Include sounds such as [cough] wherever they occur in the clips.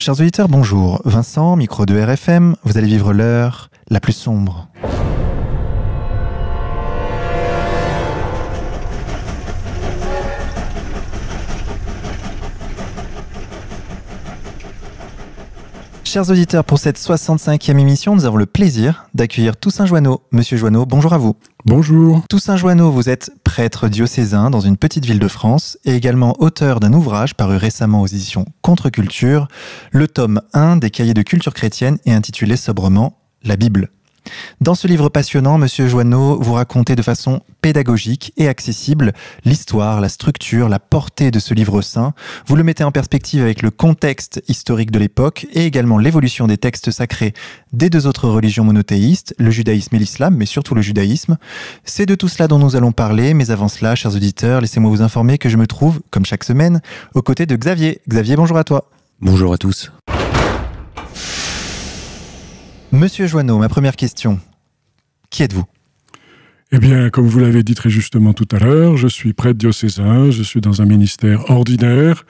Chers auditeurs, bonjour. Vincent, micro de RFM, vous allez vivre l'heure la plus sombre. Chers auditeurs, pour cette 65e émission, nous avons le plaisir d'accueillir Toussaint Joanneau. Monsieur Joanneau, bonjour à vous. Bonjour. Toussaint Joanneau, vous êtes prêtre diocésain dans une petite ville de France et également auteur d'un ouvrage paru récemment aux éditions Contre-Culture, le tome 1 des cahiers de culture chrétienne et intitulé sobrement La Bible. Dans ce livre passionnant, Monsieur Joanneau, vous racontez de façon pédagogique et accessible l'histoire, la structure, la portée de ce livre saint. Vous le mettez en perspective avec le contexte historique de l'époque et également l'évolution des textes sacrés des deux autres religions monothéistes, le judaïsme et l'islam, mais surtout le judaïsme. C'est de tout cela dont nous allons parler, mais avant cela, chers auditeurs, laissez-moi vous informer que je me trouve, comme chaque semaine, aux côtés de Xavier. Xavier, bonjour à toi. Bonjour à tous. Monsieur Joanneau, ma première question. Qui êtes-vous? Eh bien, comme vous l'avez dit très justement tout à l'heure, je suis prêtre diocésain, je suis dans un ministère ordinaire,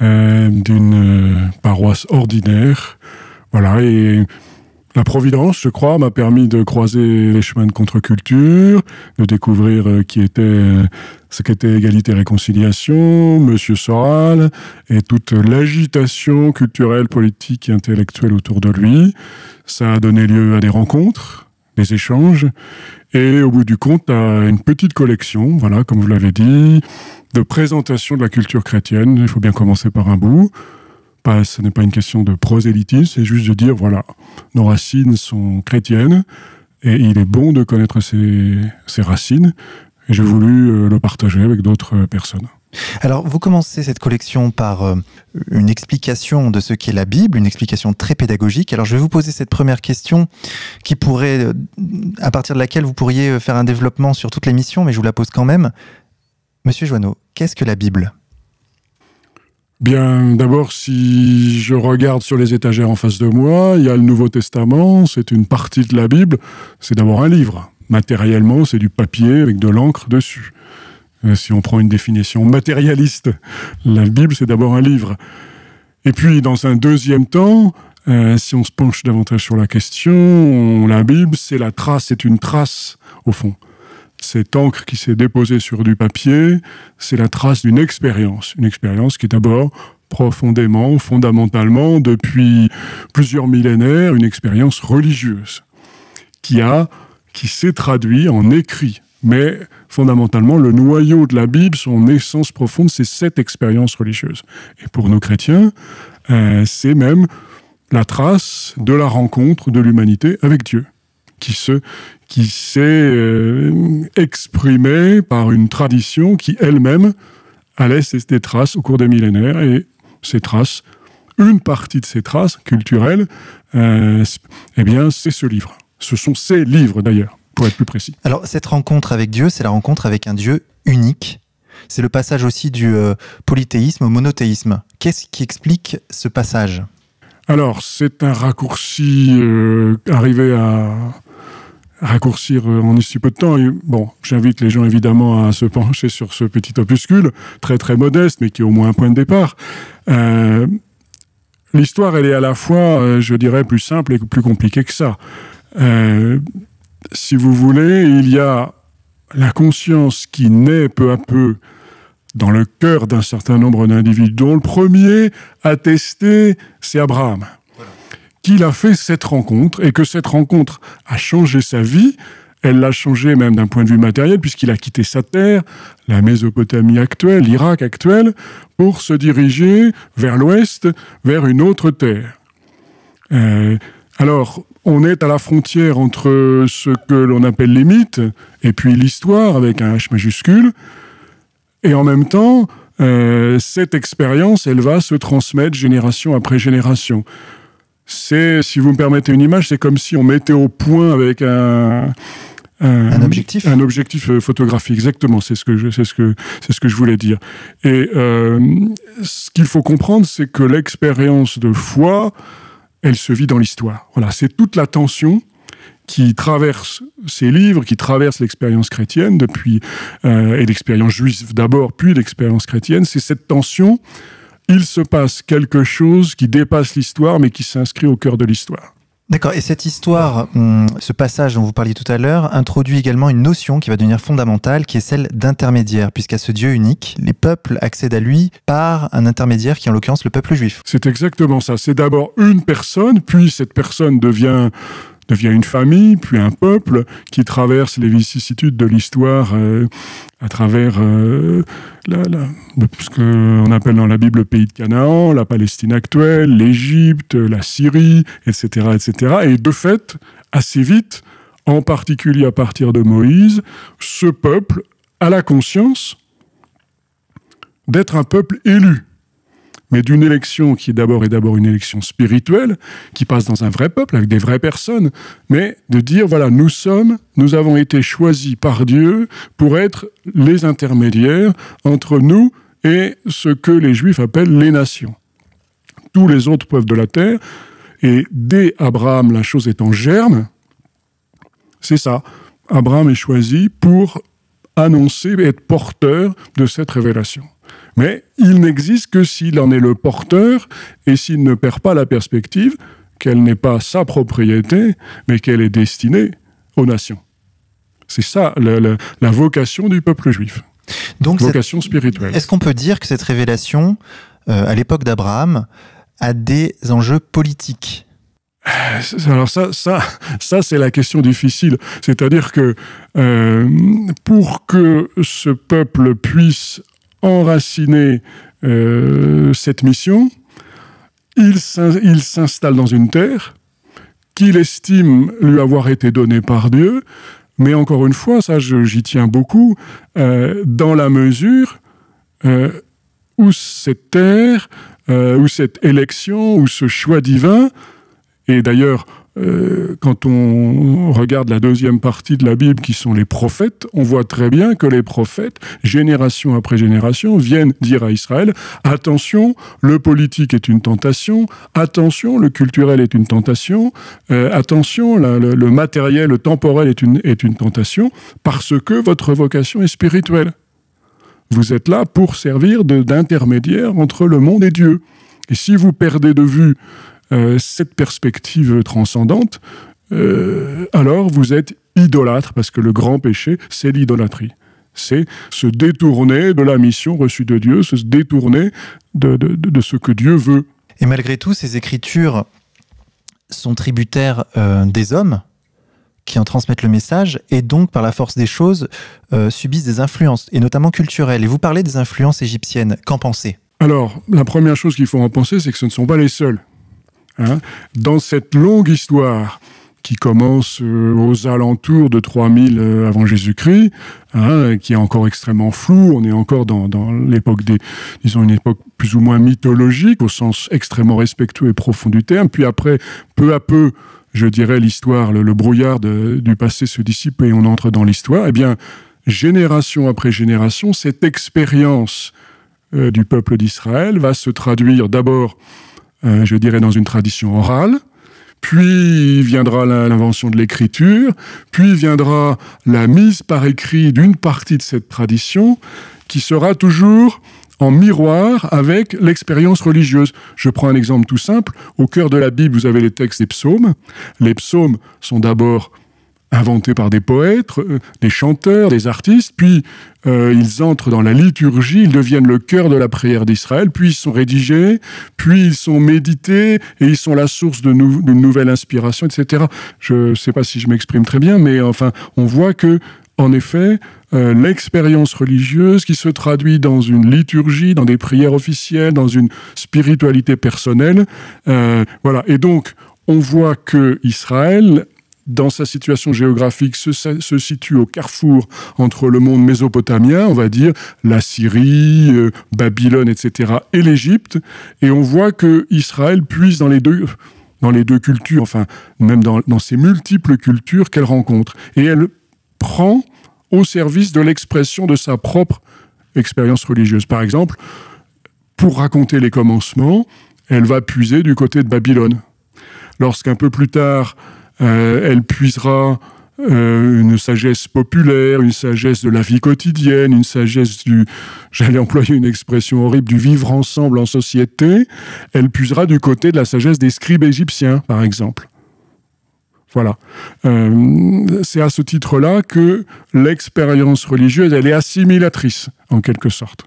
euh, d'une euh, paroisse ordinaire. Voilà, et la Providence, je crois, m'a permis de croiser les chemins de contre-culture, de découvrir euh, qui était euh, ce qu'était égalité et réconciliation, Monsieur Soral, et toute l'agitation culturelle, politique et intellectuelle autour de lui. Ça a donné lieu à des rencontres, des échanges, et au bout du compte, à une petite collection, voilà, comme vous l'avez dit, de présentation de la culture chrétienne. Il faut bien commencer par un bout. Ce n'est pas une question de prosélytisme, c'est juste de dire, voilà, nos racines sont chrétiennes, et il est bon de connaître ces, ces racines, et j'ai voulu euh, le partager avec d'autres personnes. Alors, vous commencez cette collection par euh, une explication de ce qu'est la Bible, une explication très pédagogique. Alors, je vais vous poser cette première question qui pourrait, euh, à partir de laquelle vous pourriez faire un développement sur toute l'émission, mais je vous la pose quand même. Monsieur Joanneau, qu'est-ce que la Bible? Bien, d'abord, si je regarde sur les étagères en face de moi, il y a le Nouveau Testament, c'est une partie de la Bible, c'est d'abord un livre. Matériellement, c'est du papier avec de l'encre dessus. Euh, si on prend une définition matérialiste, la Bible, c'est d'abord un livre. Et puis, dans un deuxième temps, euh, si on se penche davantage sur la question, la Bible, c'est la trace, c'est une trace, au fond. Cette encre qui s'est déposée sur du papier, c'est la trace d'une expérience. Une expérience qui est d'abord profondément, fondamentalement, depuis plusieurs millénaires, une expérience religieuse, qui a, qui s'est traduite en écrit. Mais fondamentalement, le noyau de la Bible, son essence profonde, c'est cette expérience religieuse. Et pour nos chrétiens, euh, c'est même la trace de la rencontre de l'humanité avec Dieu, qui se, qui s'est euh, exprimée par une tradition qui elle-même a laissé des traces au cours des millénaires et ces traces, une partie de ces traces culturelles, euh, eh bien, c'est ce livre. Ce sont ces livres d'ailleurs, pour être plus précis. Alors, cette rencontre avec Dieu, c'est la rencontre avec un Dieu unique. C'est le passage aussi du euh, polythéisme au monothéisme. Qu'est-ce qui explique ce passage? Alors, c'est un raccourci euh, arrivé à raccourcir euh, en si peu de temps. Et bon, j'invite les gens évidemment à se pencher sur ce petit opuscule, très très modeste, mais qui est au moins un point de départ. Euh, L'histoire, elle est à la fois, euh, je dirais, plus simple et plus compliquée que ça. Euh, si vous voulez, il y a la conscience qui naît peu à peu dans le cœur d'un certain nombre d'individus, dont le premier tester, c'est Abraham qu'il a fait cette rencontre et que cette rencontre a changé sa vie. Elle l'a changé même d'un point de vue matériel puisqu'il a quitté sa terre, la Mésopotamie actuelle, l'Irak actuel, pour se diriger vers l'ouest, vers une autre terre. Euh, alors, on est à la frontière entre ce que l'on appelle les mythes et puis l'histoire avec un H majuscule. Et en même temps, euh, cette expérience, elle va se transmettre génération après génération c'est, si vous me permettez une image, c'est comme si on mettait au point avec un, un, un objectif, un objectif euh, photographique. Exactement, c'est ce que je, c'est ce que, c'est ce que je voulais dire. Et euh, ce qu'il faut comprendre, c'est que l'expérience de foi, elle se vit dans l'histoire. Voilà, c'est toute la tension qui traverse ces livres, qui traverse l'expérience chrétienne depuis euh, et l'expérience juive d'abord, puis l'expérience chrétienne. C'est cette tension il se passe quelque chose qui dépasse l'histoire, mais qui s'inscrit au cœur de l'histoire. D'accord. Et cette histoire, hum, ce passage dont vous parliez tout à l'heure, introduit également une notion qui va devenir fondamentale, qui est celle d'intermédiaire, puisqu'à ce Dieu unique, les peuples accèdent à lui par un intermédiaire qui est en l'occurrence le peuple juif. C'est exactement ça. C'est d'abord une personne, puis cette personne devient devient une famille, puis un peuple qui traverse les vicissitudes de l'histoire euh, à travers euh, ce qu'on appelle dans la Bible le pays de Canaan, la Palestine actuelle, l'Égypte, la Syrie, etc., etc. Et de fait, assez vite, en particulier à partir de Moïse, ce peuple a la conscience d'être un peuple élu mais d'une élection qui d'abord est d'abord une élection spirituelle, qui passe dans un vrai peuple, avec des vraies personnes, mais de dire, voilà, nous sommes, nous avons été choisis par Dieu pour être les intermédiaires entre nous et ce que les Juifs appellent les nations. Tous les autres peuples de la terre, et dès Abraham, la chose est en germe, c'est ça. Abraham est choisi pour annoncer être porteur de cette révélation. Mais il n'existe que s'il en est le porteur et s'il ne perd pas la perspective qu'elle n'est pas sa propriété, mais qu'elle est destinée aux nations. C'est ça la, vocation du peuple juif. Donc vocation spirituelle. Est-ce qu'on peut dire que cette révélation, euh, à l'époque d'Abraham, a des enjeux politiques? Alors ça, ça, ça c'est la question difficile. C'est-à-dire que euh, pour que ce peuple puisse enraciner euh, cette mission, il s'installe dans une terre qu'il estime lui avoir été donnée par Dieu, mais encore une fois, ça j'y tiens beaucoup, euh, dans la mesure euh, où cette terre, où cette élection, où ce choix divin, et d'ailleurs euh, quand on regarde la deuxième partie de la Bible, qui sont les prophètes, on voit très bien que les prophètes, génération après génération, viennent dire à Israël, attention, le politique est une tentation, attention, le culturel est une tentation, euh, attention, le, matériel, le temporel est une, est une tentation, parce que votre vocation est spirituelle. Vous êtes là pour servir d'intermédiaire entre le monde et Dieu. Et si vous perdez de vue euh, cette perspective transcendante, euh, alors vous êtes idolâtre, parce que le grand péché, c'est l'idolâtrie. C'est se détourner de la mission reçue de Dieu, se détourner de, ce que Dieu veut. Et malgré tout, ces écritures sont tributaires euh, des hommes qui en transmettent le message et donc par la force des choses subissent des influences et notamment culturelles. Et vous parlez des influences égyptiennes. Qu'en pensez? Alors, la première chose qu'il faut en penser, c'est que ce ne sont pas les seuls. Hein, dans cette longue histoire qui commence euh, aux alentours de 3000 euh, avant Jésus-Christ, hein, qui est encore extrêmement floue. On est encore dans, l'époque des, disons, une époque plus ou moins mythologique, au sens extrêmement respectueux et profond du terme. Puis après, peu à peu, je dirais, l'histoire, le, brouillard du passé se dissipe et on entre dans l'histoire. Eh bien, génération après génération, cette expérience euh, du peuple d'Israël va se traduire d'abord euh, je dirais, dans une tradition orale. Puis viendra l'invention de l'écriture, puis viendra la mise par écrit d'une partie de cette tradition qui sera toujours en miroir avec l'expérience religieuse. Je prends un exemple tout simple. Au cœur de la Bible, vous avez les textes des psaumes. Les psaumes sont d'abord inventés par des poètes, euh, des chanteurs, des artistes, puis euh, ils entrent dans la liturgie, ils deviennent le cœur de la prière d'Israël, puis ils sont rédigés, puis ils sont médités, et ils sont la source d'une nouvelle inspiration, etc. Je ne sais pas si je m'exprime très bien, mais enfin, on voit que, en effet, euh, l'expérience religieuse qui se traduit dans une liturgie, dans des prières officielles, dans une spiritualité personnelle, voilà. Et donc, on voit que Israël dans sa situation géographique, se, situe au carrefour entre le monde mésopotamien, on va dire, la Syrie, euh, Babylone, etc., et l'Égypte. Et on voit que Israël puise dans les deux, dans les deux cultures, enfin, même dans, dans ces multiples cultures qu'elle rencontre. Et elle prend au service de l'expression de sa propre expérience religieuse. Par exemple, pour raconter les commencements, elle va puiser du côté de Babylone. Lorsqu'un peu plus tard, elle puisera euh, une sagesse populaire, une sagesse de la vie quotidienne, une sagesse du, j'allais employer une expression horrible, du vivre ensemble en société, elle puisera du côté de la sagesse des scribes égyptiens, par exemple. Voilà. Euh, c'est à ce titre-là que l'expérience religieuse, elle est assimilatrice, en quelque sorte.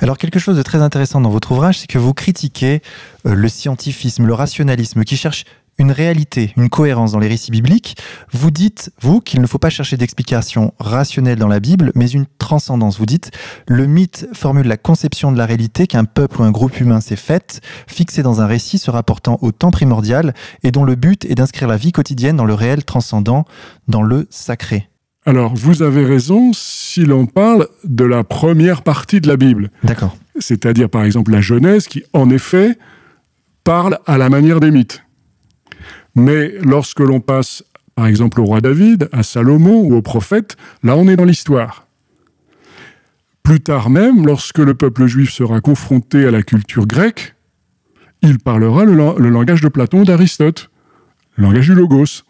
Alors quelque chose de très intéressant dans votre ouvrage, c'est que vous critiquez euh, le scientifisme, le rationalisme, qui cherche une réalité, une cohérence dans les récits bibliques. Vous dites, vous, qu'il ne faut pas chercher d'explication rationnelle dans la Bible, mais une transcendance. Vous dites, le mythe formule la conception de la réalité qu'un peuple ou un groupe humain s'est faite, fixé dans un récit se rapportant au temps primordial et dont le but est d'inscrire la vie quotidienne dans le réel transcendant, dans le sacré. Alors, vous avez raison si l'on parle de la première partie de la Bible. D'accord. C'est-à-dire, par exemple, la Genèse qui, en effet, parle à la manière des mythes. Mais lorsque l'on passe, par exemple, au roi David, à Salomon ou aux prophètes, là, on est dans l'histoire. Plus tard même, lorsque le peuple juif sera confronté à la culture grecque, il parlera le, le langage de Platon d'Aristote, le langage du logos.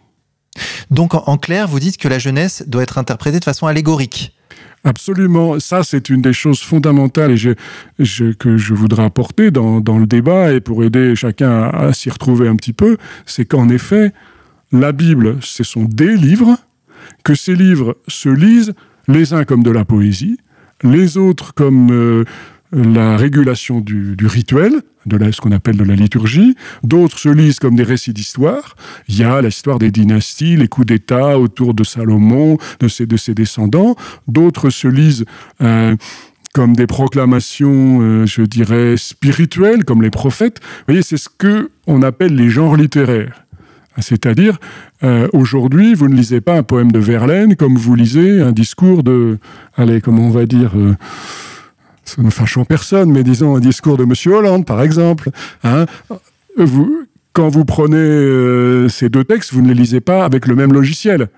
Donc en, clair, vous dites que la jeunesse doit être interprétée de façon allégorique. Absolument. Ça, c'est une des choses fondamentales et que je voudrais apporter dans, le débat et pour aider chacun à, s'y retrouver un petit peu, c'est qu'en effet, la Bible, ce sont des livres, que ces livres se lisent les uns comme de la poésie, les autres comme euh, la régulation du, rituel, de ce qu'on appelle de la liturgie. D'autres se lisent comme des récits d'histoire. Il y a l'histoire des dynasties, les coups d'État autour de Salomon, de ses, de ses descendants. D'autres se lisent euh, comme des proclamations, euh, je dirais, spirituelles, comme les prophètes. Vous voyez, c'est ce que on appelle les genres littéraires. C'est-à-dire, euh, aujourd'hui, vous ne lisez pas un poème de Verlaine comme vous lisez un discours de, allez, comment on va dire, ça ne fâchons personne, mais disons un discours de M. Hollande, par exemple. Hein, vous, quand vous prenez euh, ces deux textes, vous ne les lisez pas avec le même logiciel.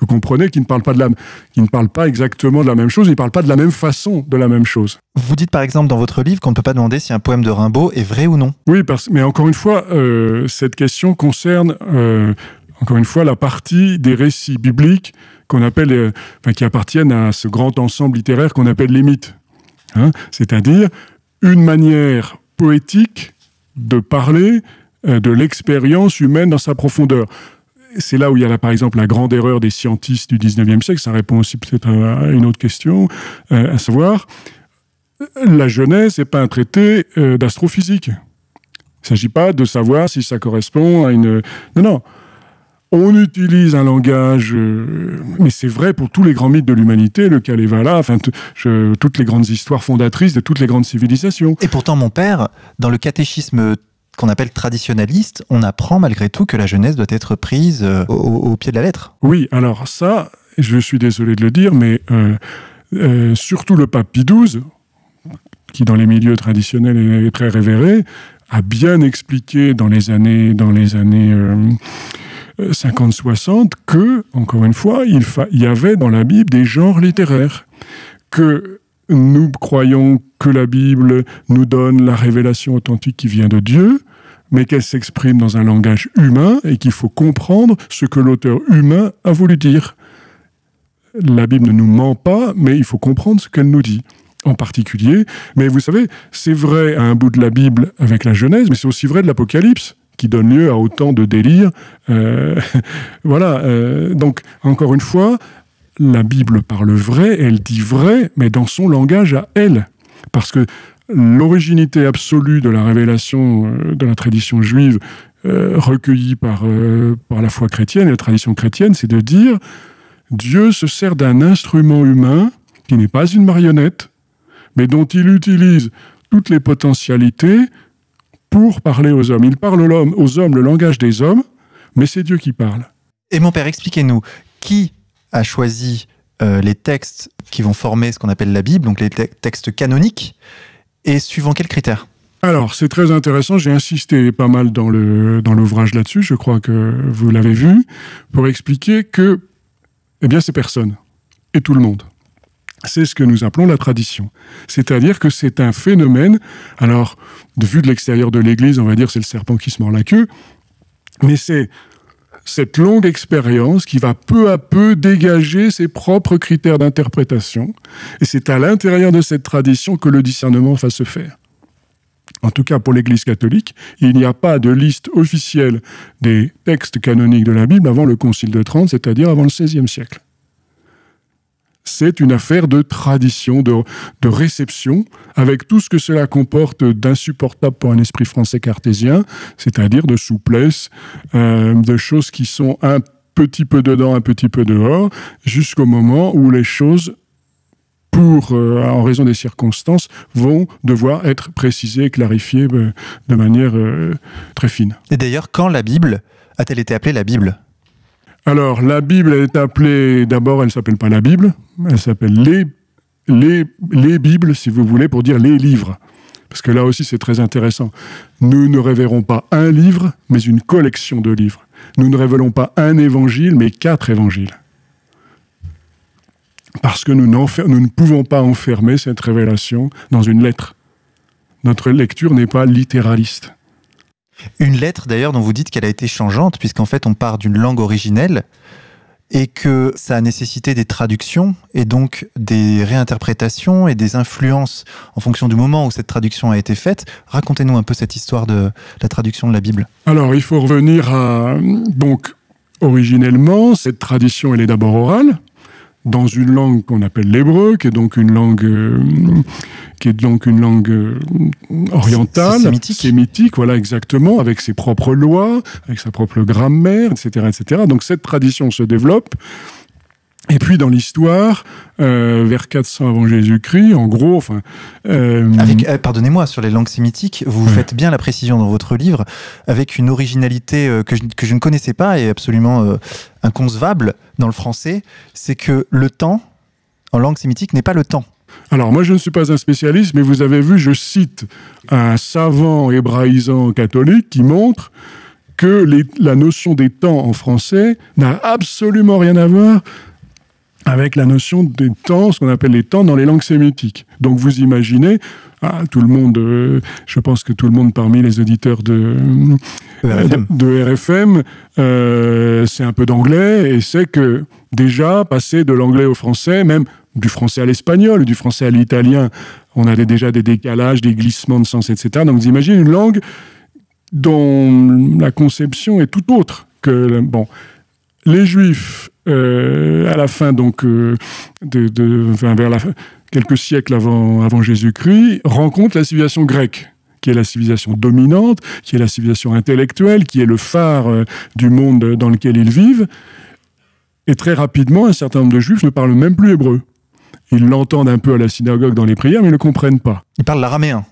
Vous comprenez qu'ils ne parlent pas de la, ne parlent pas exactement de la même chose, ils ne parlent pas de la même façon de la même chose. Vous dites par exemple dans votre livre qu'on ne peut pas demander si un poème de Rimbaud est vrai ou non. Oui, parce, mais encore une fois, euh, cette question concerne euh, encore une fois la partie des récits bibliques qu'on appelle, qui appartiennent à ce grand ensemble littéraire qu'on appelle les mythes. Hein, c'est-à-dire une manière poétique de parler euh, de l'expérience humaine dans sa profondeur. C'est là où il y a par exemple la grande erreur des scientistes du 19e siècle, ça répond aussi peut-être à une autre question, euh, à savoir, la Genèse n'est pas un traité euh, d'astrophysique. Il ne s'agit pas de savoir si ça correspond à une... Non, non, on utilise un langage, euh, mais c'est vrai pour tous les grands mythes de l'humanité, le Kalevala, enfin toutes les grandes histoires fondatrices de toutes les grandes civilisations. Et pourtant, mon père, dans le catéchisme qu'on appelle traditionnaliste, on apprend malgré tout que la jeunesse doit être prise euh, au, pied de la lettre. Oui, alors ça, je suis désolé de le dire, mais euh, surtout le pape Pie XII, qui dans les milieux traditionnels est très révéré, a bien expliqué dans les années, dans les années 50-60 que, encore une fois, il, y avait dans la Bible des genres littéraires, que nous croyons que la Bible nous donne la révélation authentique qui vient de Dieu, mais qu'elle s'exprime dans un langage humain et qu'il faut comprendre ce que l'auteur humain a voulu dire. La Bible ne nous ment pas, mais il faut comprendre ce qu'elle nous dit en particulier. Mais vous savez, c'est vrai à un bout de la Bible avec la Genèse, mais c'est aussi vrai de l'Apocalypse qui donne lieu à autant de délires. Euh, [laughs] voilà. Euh, donc, encore une fois, la Bible parle vrai, elle dit vrai, mais dans son langage à elle. Parce que l'originité absolue de la révélation euh, de la tradition juive recueillie par, par la foi chrétienne et la tradition chrétienne, c'est de dire Dieu se sert d'un instrument humain qui n'est pas une marionnette, mais dont il utilise toutes les potentialités pour parler aux hommes. Il parle aux hommes le langage des hommes, mais c'est Dieu qui parle. Et mon père, expliquez-nous, qui a choisi euh, les textes qui vont former ce qu'on appelle la Bible, donc les textes canoniques, et suivant quels critères? Alors, c'est très intéressant. J'ai insisté pas mal dans le dans l'ouvrage là-dessus. Je crois que vous l'avez vu pour expliquer que, eh bien, c'est personne et tout le monde c'est ce que nous appelons la tradition. C'est-à-dire que c'est un phénomène, alors, de vue de l'extérieur de l'Église, on va dire c'est le serpent qui se mord la queue, mais c'est cette longue expérience qui va peu à peu dégager ses propres critères d'interprétation. Et c'est à l'intérieur de cette tradition que le discernement va se faire. En tout cas, pour l'Église catholique, il n'y a pas de liste officielle des textes canoniques de la Bible avant le Concile de Trente, c'est-à-dire avant le XVIe siècle c'est une affaire de tradition, de, réception, avec tout ce que cela comporte d'insupportable pour un esprit français cartésien, c'est-à-dire de souplesse, euh, de choses qui sont un petit peu dedans, un petit peu dehors, jusqu'au moment où les choses pour, euh, en raison des circonstances, vont devoir être précisées et clarifiées euh, de manière très fine. Et d'ailleurs, quand la Bible a-t-elle été appelée la Bible? Alors, la Bible est appelée, d'abord, elle ne s'appelle pas la Bible, elle s'appelle les, les, les Bibles, si vous voulez, pour dire les livres. Parce que là aussi, c'est très intéressant. Nous ne révérons pas un livre, mais une collection de livres. Nous ne révélons pas un évangile, mais quatre évangiles. Parce que nous, nous ne pouvons pas enfermer cette révélation dans une lettre. Notre lecture n'est pas littéraliste. Une lettre d'ailleurs dont vous dites qu'elle a été changeante, puisqu'en fait on part d'une langue originelle et que ça a nécessité des traductions et donc des réinterprétations et des influences en fonction du moment où cette traduction a été faite. Racontez-nous un peu cette histoire de la traduction de la Bible. Alors il faut revenir à... Donc originellement, cette tradition elle est d'abord orale dans une langue qu'on appelle l'hébreu, qui est donc une langue euh, qui est donc une langue euh, orientale, sémitique. sémitique, voilà exactement, avec ses propres lois, avec sa propre grammaire, etc., etc. Donc cette tradition se développe. Et puis dans l'histoire, euh, vers 400 avant Jésus-Christ, en gros, enfin. Euh, pardonnez-moi, sur les langues sémitiques, vous faites bien la précision dans votre livre, avec une originalité que je, que, je, ne connaissais pas et absolument inconcevable dans le français, c'est que le temps, en langue sémitique, n'est pas le temps. Alors moi je ne suis pas un spécialiste, mais vous avez vu, je cite un savant hébraïsant catholique qui montre que la notion des temps en français n'a absolument rien à voir avec la notion des temps, ce qu'on appelle les temps dans les langues sémitiques. Donc vous imaginez, ah, tout le monde, euh, je pense que tout le monde parmi les auditeurs de, RFM, de, RFM euh, c'est un peu d'anglais et c'est que déjà passer de l'anglais au français, même du français à l'espagnol, du français à l'italien, on avait déjà des décalages, des glissements de sens, etc. Donc vous imaginez une langue dont la conception est tout autre que... Bon, les Juifs, euh, à la fin, donc, euh, de, vers la, quelques siècles avant, avant Jésus-Christ, rencontrent la civilisation grecque qui est la civilisation dominante, qui est la civilisation intellectuelle, qui est le phare euh, du monde dans lequel ils vivent. Et très rapidement, un certain nombre de juifs ne parlent même plus hébreu. Ils l'entendent un peu à la synagogue dans les prières, mais ils ne le comprennent pas. Ils parlent l'araméen.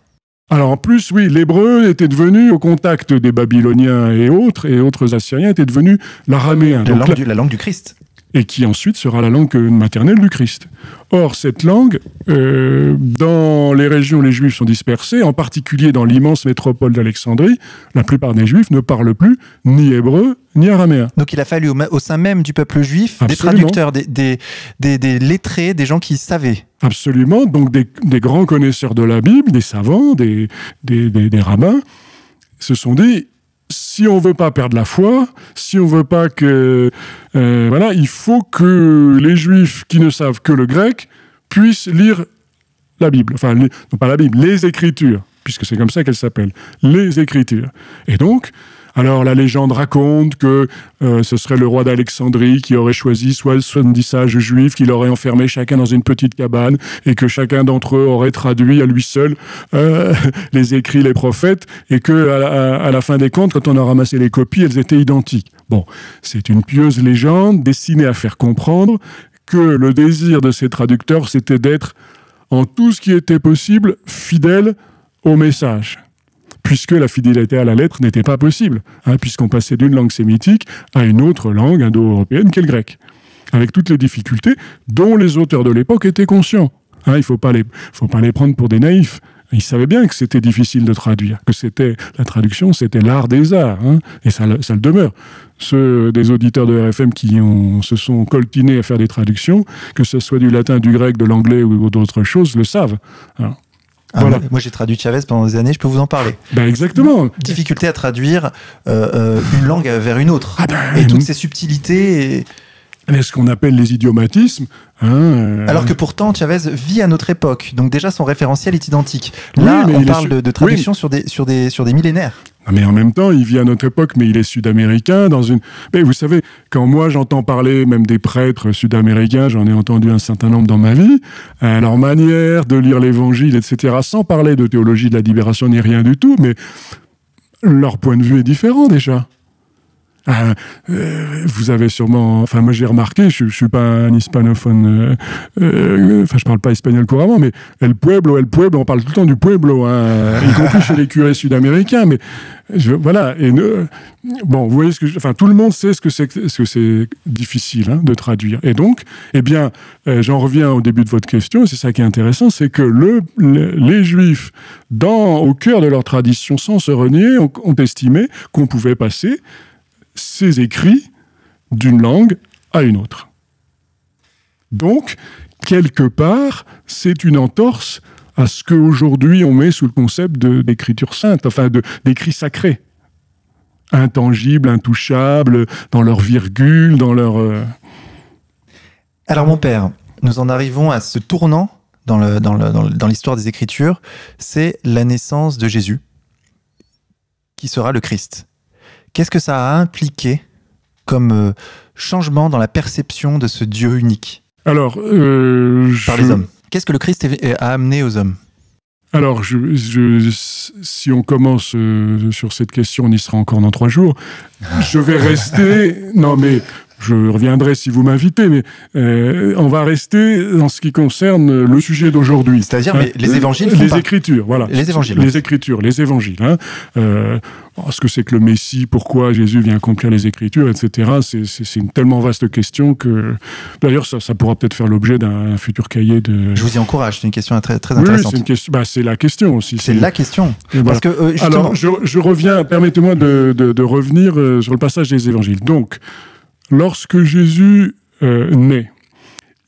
Alors en plus, oui, l'hébreu était devenu, au contact des Babyloniens et autres, et autres Assyriens, était devenu l'araméen. La, la langue du Christ et qui ensuite sera la langue maternelle du Christ. Or, cette langue, euh, dans les régions où les Juifs sont dispersés, en particulier dans l'immense métropole d'Alexandrie, la plupart des Juifs ne parlent plus ni hébreu ni araméen. Donc il a fallu au, sein même du peuple juif des traducteurs, des, des, lettrés, des gens qui savaient. Absolument, donc des, grands connaisseurs de la Bible, des savants, des, des rabbins, se sont dit si on veut pas perdre la foi, si on veut pas que euh, voilà, il faut que les Juifs qui ne savent que le grec puissent lire la Bible, enfin non pas la Bible, les Écritures, puisque c'est comme ça qu'elle s'appelle, les Écritures. Et donc alors la légende raconte que euh, ce serait le roi d'Alexandrie qui aurait choisi 70 sages juifs, qui l'aurait enfermé chacun dans une petite cabane et que chacun d'entre eux aurait traduit à lui seul euh, [laughs] les écrits, les prophètes, et que à la, fin des comptes, quand on a ramassé les copies, elles étaient identiques. Bon, c'est une pieuse légende destinée à faire comprendre que le désir de ces traducteurs, c'était d'être en tout ce qui était possible fidèle au message puisque la fidélité à la lettre n'était pas possible, hein, puisqu'on passait d'une langue sémitique à une autre langue indo-européenne qu'est le grec, avec toutes les difficultés dont les auteurs de l'époque étaient conscients. Hein, il ne faut, pas les, prendre pour des naïfs. Ils savaient bien que c'était difficile de traduire, que c'était la traduction, c'était l'art des arts, hein, et ça, le demeure. Ceux des auditeurs de RFM qui se sont coltinés à faire des traductions, que ce soit du latin, du grec, de l'anglais ou d'autres choses, le savent. Voilà. Moi, j'ai traduit Chavez pendant des années, je peux vous en parler. Ben exactement. Difficulté à traduire euh, euh, une langue vers une autre. Ah ben, et toutes ces subtilités. et ce qu'on appelle les idiomatismes. hein, euh, Alors que pourtant, Chavez vit à notre époque. Donc déjà, son référentiel est identique. Là, on parle su- de, de traduction sur, des, sur, des, sur des millénaires. Mais en même temps, il vit à notre époque, mais il est sud-américain dans une. Mais vous savez, quand moi j'entends parler même des prêtres sud-américains, j'en ai entendu un certain nombre dans ma vie, à leur manière de lire l'Évangile, etc., sans parler de théologie de la libération ni rien du tout, mais leur point de vue est différent déjà. Ah, euh, vous avez sûrement, enfin moi j'ai remarqué, je, je suis pas un hispanophone, euh, euh, enfin je parle pas espagnol couramment, mais El Pueblo, El Pueblo, on parle tout le temps du Pueblo, hein, y compris chez les curés sud-américains, mais voilà. Et ne- bon, vous voyez ce que, enfin tout le monde sait ce que c'est, ce que c'est difficile hein, de traduire. Et donc, eh bien, j'en reviens au début de votre question, c'est ça qui est intéressant, c'est que le, le- les Juifs, dans, au cœur de leur tradition, sans se renier, ont estimé qu'on pouvait passer ces écrits d'une langue à une autre. Donc, quelque part, c'est une entorse à ce qu'aujourd'hui on met sous le concept d'écriture sainte, enfin d'écrit sacré. Intangible, intouchable, dans leur virgule, dans leur... euh, Alors mon père, nous en arrivons à ce tournant dans dans le- dans le- dans l'histoire des Écritures, c'est la naissance de Jésus, qui sera le Christ. Qu'est-ce que ça a impliqué comme euh, changement dans la perception de ce Dieu unique Alors, euh, par je- les hommes Qu'est-ce que le Christ a amené aux hommes Alors, je, je- si on commence euh, sur cette question, on y sera encore dans trois jours. [laughs] Je vais rester. Non, mais je reviendrai si vous m'invitez, mais euh, on va rester dans ce qui concerne le sujet d'aujourd'hui. C'est-à-dire, mais les Euh, évangiles Les pas- écritures, voilà. Les évangiles, Les écritures, les évangiles. Hein. Euh, ce que c'est que le Messie, pourquoi Jésus vient accomplir les écritures, etc. C'est- une tellement vaste question que. D'ailleurs, ça, ça pourra peut-être faire l'objet d'un futur cahier de. Je vous y encourage, c'est une question très, très Oui, oui, intéressante. c'est question. Bah, c'est la question aussi. c'est la question. Voilà. Parce que, euh, justement, Alors, je, je reviens, permettez-moi de, de- de revenir euh, sur le passage des évangiles. Donc, lorsque Jésus euh, naît,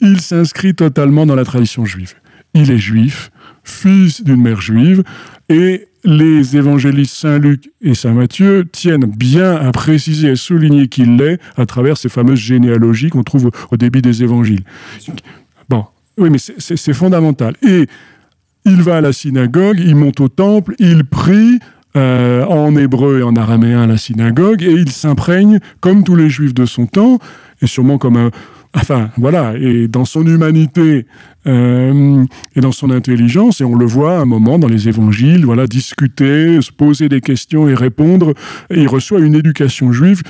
il s'inscrit totalement dans la tradition juive. Il est juif, fils d'une mère juive, et les évangélistes Saint Luc et Saint Matthieu tiennent bien à préciser et souligner qu'il l'est à travers ces fameuses généalogies qu'on trouve au début des évangiles. Bon, oui, mais c'est fondamental. Et il va à la synagogue, il monte au temple, il prie euh, en hébreu et en araméen à la synagogue, et il s'imprègne, comme tous les juifs de son temps, et sûrement comme un... Enfin, voilà, et dans son humanité euh, et dans son intelligence, et on le voit à un moment dans les évangiles, voilà, discuter, se poser des questions et répondre, et il reçoit une éducation juive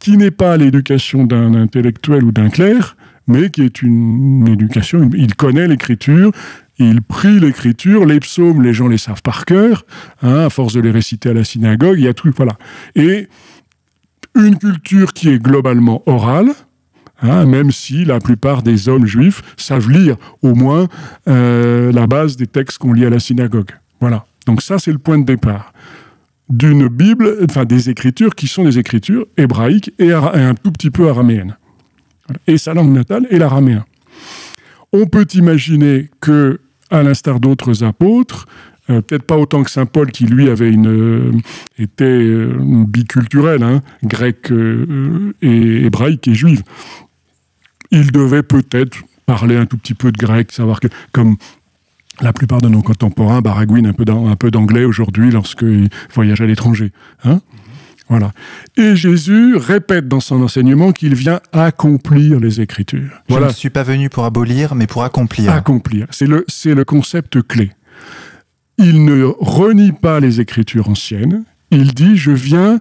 qui n'est pas l'éducation d'un intellectuel ou d'un clerc, mais qui est une éducation, il connaît l'écriture, il prie l'écriture, les psaumes, les gens les savent par cœur, hein, à force de les réciter à la synagogue, il y a tout, voilà. Et une culture qui est globalement orale, hein, même si la plupart des hommes juifs savent lire au moins euh, la base des textes qu'on lit à la synagogue. Voilà. Donc ça, c'est le point de départ d'une Bible, enfin des écritures qui sont des écritures hébraïques et, et un tout petit peu araméennes. Et sa langue natale est l'araméen. On peut imaginer que, à l'instar d'autres apôtres, euh, peut-être pas autant que saint Paul qui lui avait une euh, était euh, biculturel, hein, grec et hébraïque et juive. Il devait peut-être parler un tout petit peu de grec, savoir que comme la plupart de nos contemporains baragouinent un peu d'an- un peu d'anglais aujourd'hui lorsqu'ils voyagent à l'étranger. Hein voilà. Et Jésus répète dans son enseignement qu'il vient accomplir les Écritures. je ne suis pas venu pour abolir, mais pour accomplir. accomplir. C'est le, c'est le concept clé. Il ne renie pas les Écritures anciennes. Il dit je viens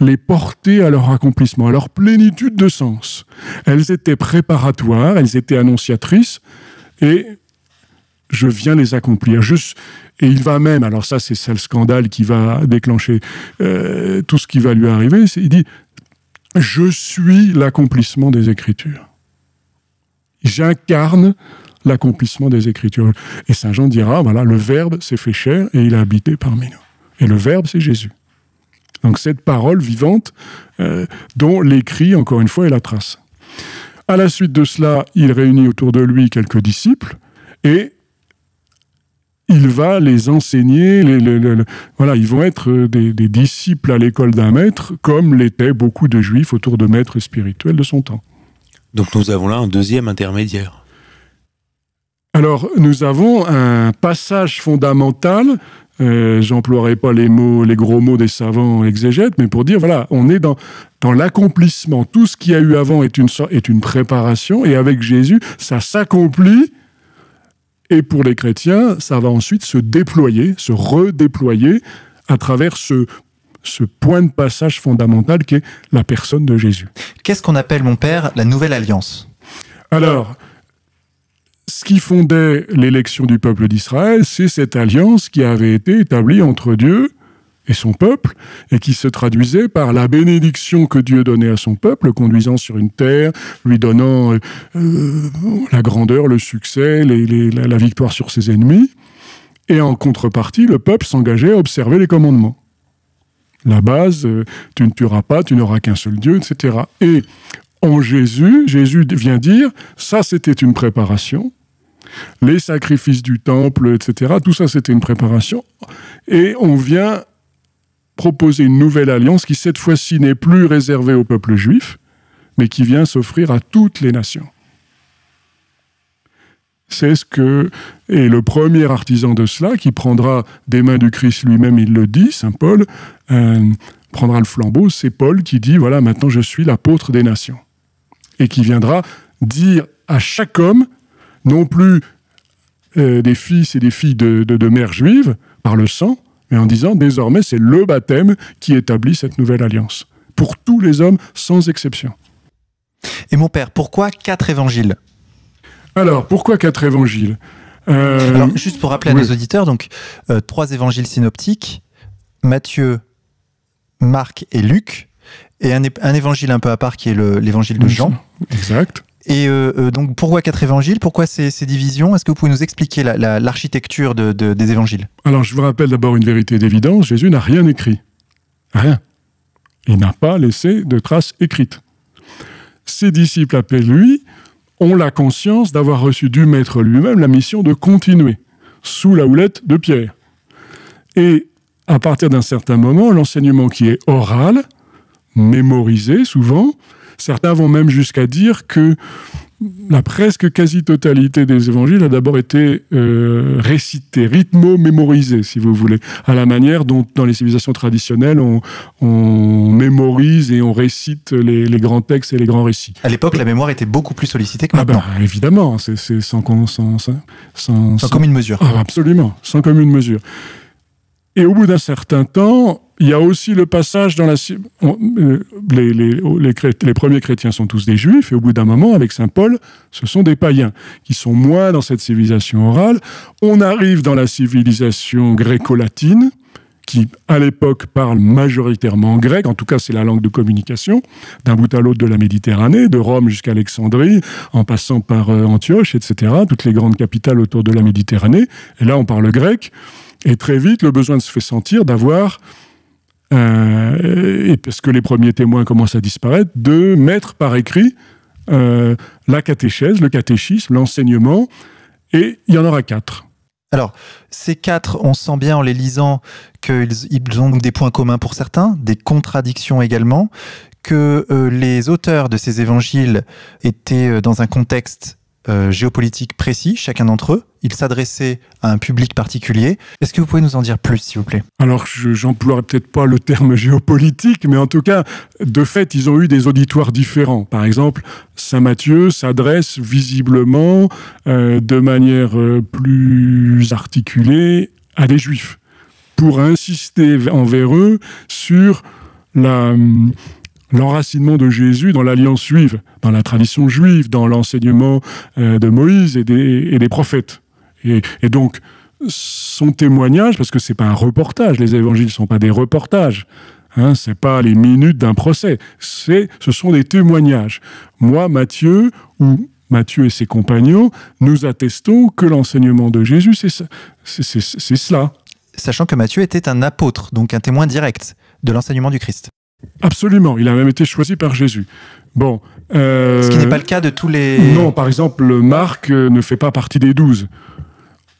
les porter à leur accomplissement, à leur plénitude de sens. Elles étaient préparatoires, elles étaient annonciatrices, et je viens les accomplir. Je et il va même, alors ça c'est le scandale qui va déclencher euh, tout ce qui va lui arriver, il dit, je suis l'accomplissement des Écritures. J'incarne l'accomplissement des Écritures. Et Saint Jean dira, voilà, le Verbe s'est fait chair et il a habité parmi nous. Et le Verbe, c'est Jésus. Donc cette parole vivante euh, dont l'écrit, encore une fois, est la trace. À la suite de cela, il réunit autour de lui quelques disciples et il va les enseigner. voilà, ils vont être des, des disciples à l'école d'un maître, comme l'étaient beaucoup de juifs autour de maîtres spirituels de son temps. Donc nous avons là un deuxième intermédiaire. Alors nous avons un passage fondamental euh, j'emploierai pas les mots, les gros mots des savants exégètes, mais pour dire voilà, on est dans dans l'accomplissement. Tout ce qu'il y a eu avant est une est une préparation, et avec Jésus, ça s'accomplit. Et pour les chrétiens, ça va ensuite se déployer, se redéployer à travers ce ce point de passage fondamental qui est la personne de Jésus. Qu'est-ce qu'on appelle, mon père, la nouvelle alliance? Alors, ce qui fondait l'élection du peuple d'Israël, c'est cette alliance qui avait été établie entre Dieu et son peuple, et qui se traduisait par la bénédiction que Dieu donnait à son peuple, le conduisant sur une terre, lui donnant euh, euh, la grandeur, le succès, la, victoire sur ses ennemis. Et en contrepartie, le peuple s'engageait à observer les commandements. La base, euh, tu ne tueras pas, tu n'auras qu'un seul Dieu, etc. Et en Jésus, Jésus vient dire, ça c'était une préparation, les sacrifices du temple, etc. Tout ça, c'était une préparation. Et on vient proposer une nouvelle alliance qui, cette fois-ci, n'est plus réservée au peuple juif, mais qui vient s'offrir à toutes les nations. C'est ce que est le premier artisan de cela, qui prendra des mains du Christ lui-même, il le dit, Saint Paul, euh, prendra le flambeau, c'est Paul qui dit, voilà, maintenant je suis l'apôtre des nations. Et qui viendra dire à chaque homme non plus euh, des fils et des filles de, de, mères juives par le sang, mais en disant désormais c'est le baptême qui établit cette nouvelle alliance, pour tous les hommes sans exception. Et mon père, pourquoi quatre évangiles? Alors, pourquoi quatre évangiles? Euh, Alors, juste pour rappeler à nos auditeurs, donc euh, trois évangiles synoptiques, Matthieu, Marc et Luc, et un, un évangile un peu à part qui est l'évangile de Jean. Exact. Et euh, euh, donc, pourquoi quatre évangiles? Pourquoi ces, divisions? Est-ce que vous pouvez nous expliquer l'architecture des évangiles? Alors, je vous rappelle d'abord une vérité d'évidence Jésus n'a rien écrit. Rien. Il n'a pas laissé de traces écrites. Ses disciples, après lui, ont la conscience d'avoir reçu du Maître lui-même la mission de continuer, sous la houlette de Pierre. Et à partir d'un certain moment, l'enseignement qui est oral, mémorisé souvent, Certains vont même jusqu'à dire que la presque quasi-totalité des évangiles a d'abord été euh, récitée, rythmo-mémorisée, si vous voulez, à la manière dont dans les civilisations traditionnelles on, mémorise et on récite les, grands textes et les grands récits. À l'époque, la mémoire était beaucoup plus sollicitée que maintenant. Ah évidemment, c'est sans, sans, sans, sans, commune mesure. Ah, absolument, sans commune mesure. Et au bout d'un certain temps, il y a aussi le passage dans la... Euh, les, les, les, premiers chrétiens sont tous des juifs, et au bout d'un moment, avec Saint Paul, ce sont des païens, qui sont moins dans cette civilisation orale. On arrive dans la civilisation gréco-latine, qui à l'époque parle majoritairement grec, en tout cas c'est la langue de communication, d'un bout à l'autre de la Méditerranée, de Rome jusqu'à Alexandrie, en passant par euh, Antioche, etc., toutes les grandes capitales autour de la Méditerranée. Et là on parle grec, et très vite le besoin se fait sentir d'avoir euh, et parce que les premiers témoins commencent à disparaître, de mettre par écrit euh, la catéchèse, le catéchisme, l'enseignement, et il y en aura quatre. Alors, ces quatre, on sent bien en les lisant qu'ils ont des points communs pour certains, des contradictions également, que euh, les auteurs de ces évangiles étaient dans un contexte euh, géopolitique précis, chacun d'entre eux. Ils s'adressaient à un public particulier. Est-ce que vous pouvez nous en dire plus, s'il vous plaît? Alors, j'emploierai peut-être pas le terme [laughs] géopolitique, mais en tout cas, de fait, ils ont eu des auditoires différents. Par exemple, Saint Matthieu s'adresse visiblement euh, de manière euh, plus articulée à des juifs, pour insister envers eux sur la l'enracinement de Jésus dans l'alliance juive, dans la tradition juive, dans l'enseignement euh, de Moïse et des, prophètes. Et, donc, son témoignage, parce que c'est pas un reportage, les évangiles sont pas des reportages, hein, c'est pas les minutes d'un procès, ce sont des témoignages. Moi, Matthieu, ou Matthieu et ses compagnons, nous attestons que l'enseignement de Jésus, c'est cela. Sachant que Matthieu était un apôtre, donc un témoin direct de l'enseignement du Christ. Absolument, il a même été choisi par Jésus. Bon. Euh, Ce qui n'est pas le cas de tous les. Non, par exemple, Marc euh, ne fait pas partie des douze.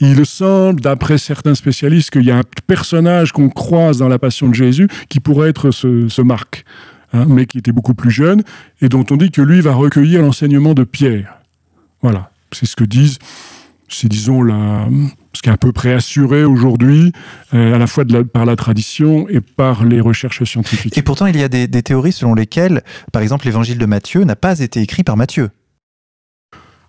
il semble, d'après certains spécialistes, qu'il y a un personnage qu'on croise dans la Passion de Jésus qui pourrait être ce, Marc, hein, mais qui était beaucoup plus jeune, et dont on dit que lui va recueillir l'enseignement de Pierre. Voilà, c'est ce que disent, c'est disons la, ce qui est à peu près assuré aujourd'hui, euh, à la fois par la tradition et par les recherches scientifiques. Et pourtant, il y a des, des théories selon lesquelles, par exemple, l'évangile de Matthieu n'a pas été écrit par Matthieu.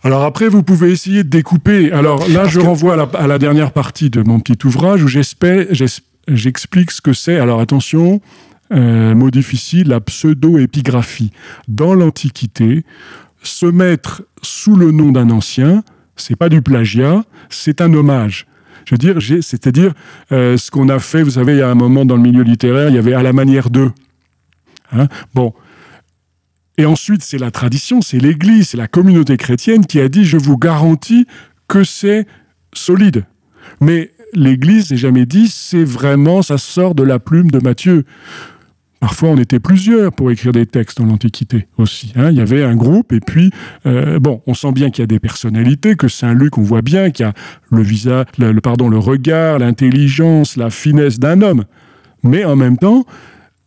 Alors après, vous pouvez essayer de découper. Alors là, je renvoie à la, dernière partie de mon petit ouvrage où j'explique ce que c'est. Alors attention, euh, mot difficile, la pseudo-épigraphie. Dans l'Antiquité, se mettre sous le nom d'un ancien, c'est pas du plagiat, c'est un hommage. Je veux dire, c'est-à-dire euh, ce qu'on a fait, vous savez, il y a un moment dans le milieu littéraire, il y avait à la manière d'eux. Hein bon, et ensuite, c'est la tradition, c'est l'Église, c'est la communauté chrétienne qui a dit, je vous garantis que c'est solide. Mais l'Église n'a jamais dit, c'est vraiment, ça sort de la plume de Matthieu. Parfois, on était plusieurs pour écrire des textes dans l'Antiquité aussi. Hein. Il y avait un groupe, et puis, euh, bon, on sent bien qu'il y a des personnalités, que Saint Luc, on voit bien qu'il y a le visage, le, pardon, le regard, l'intelligence, la finesse d'un homme. Mais en même temps,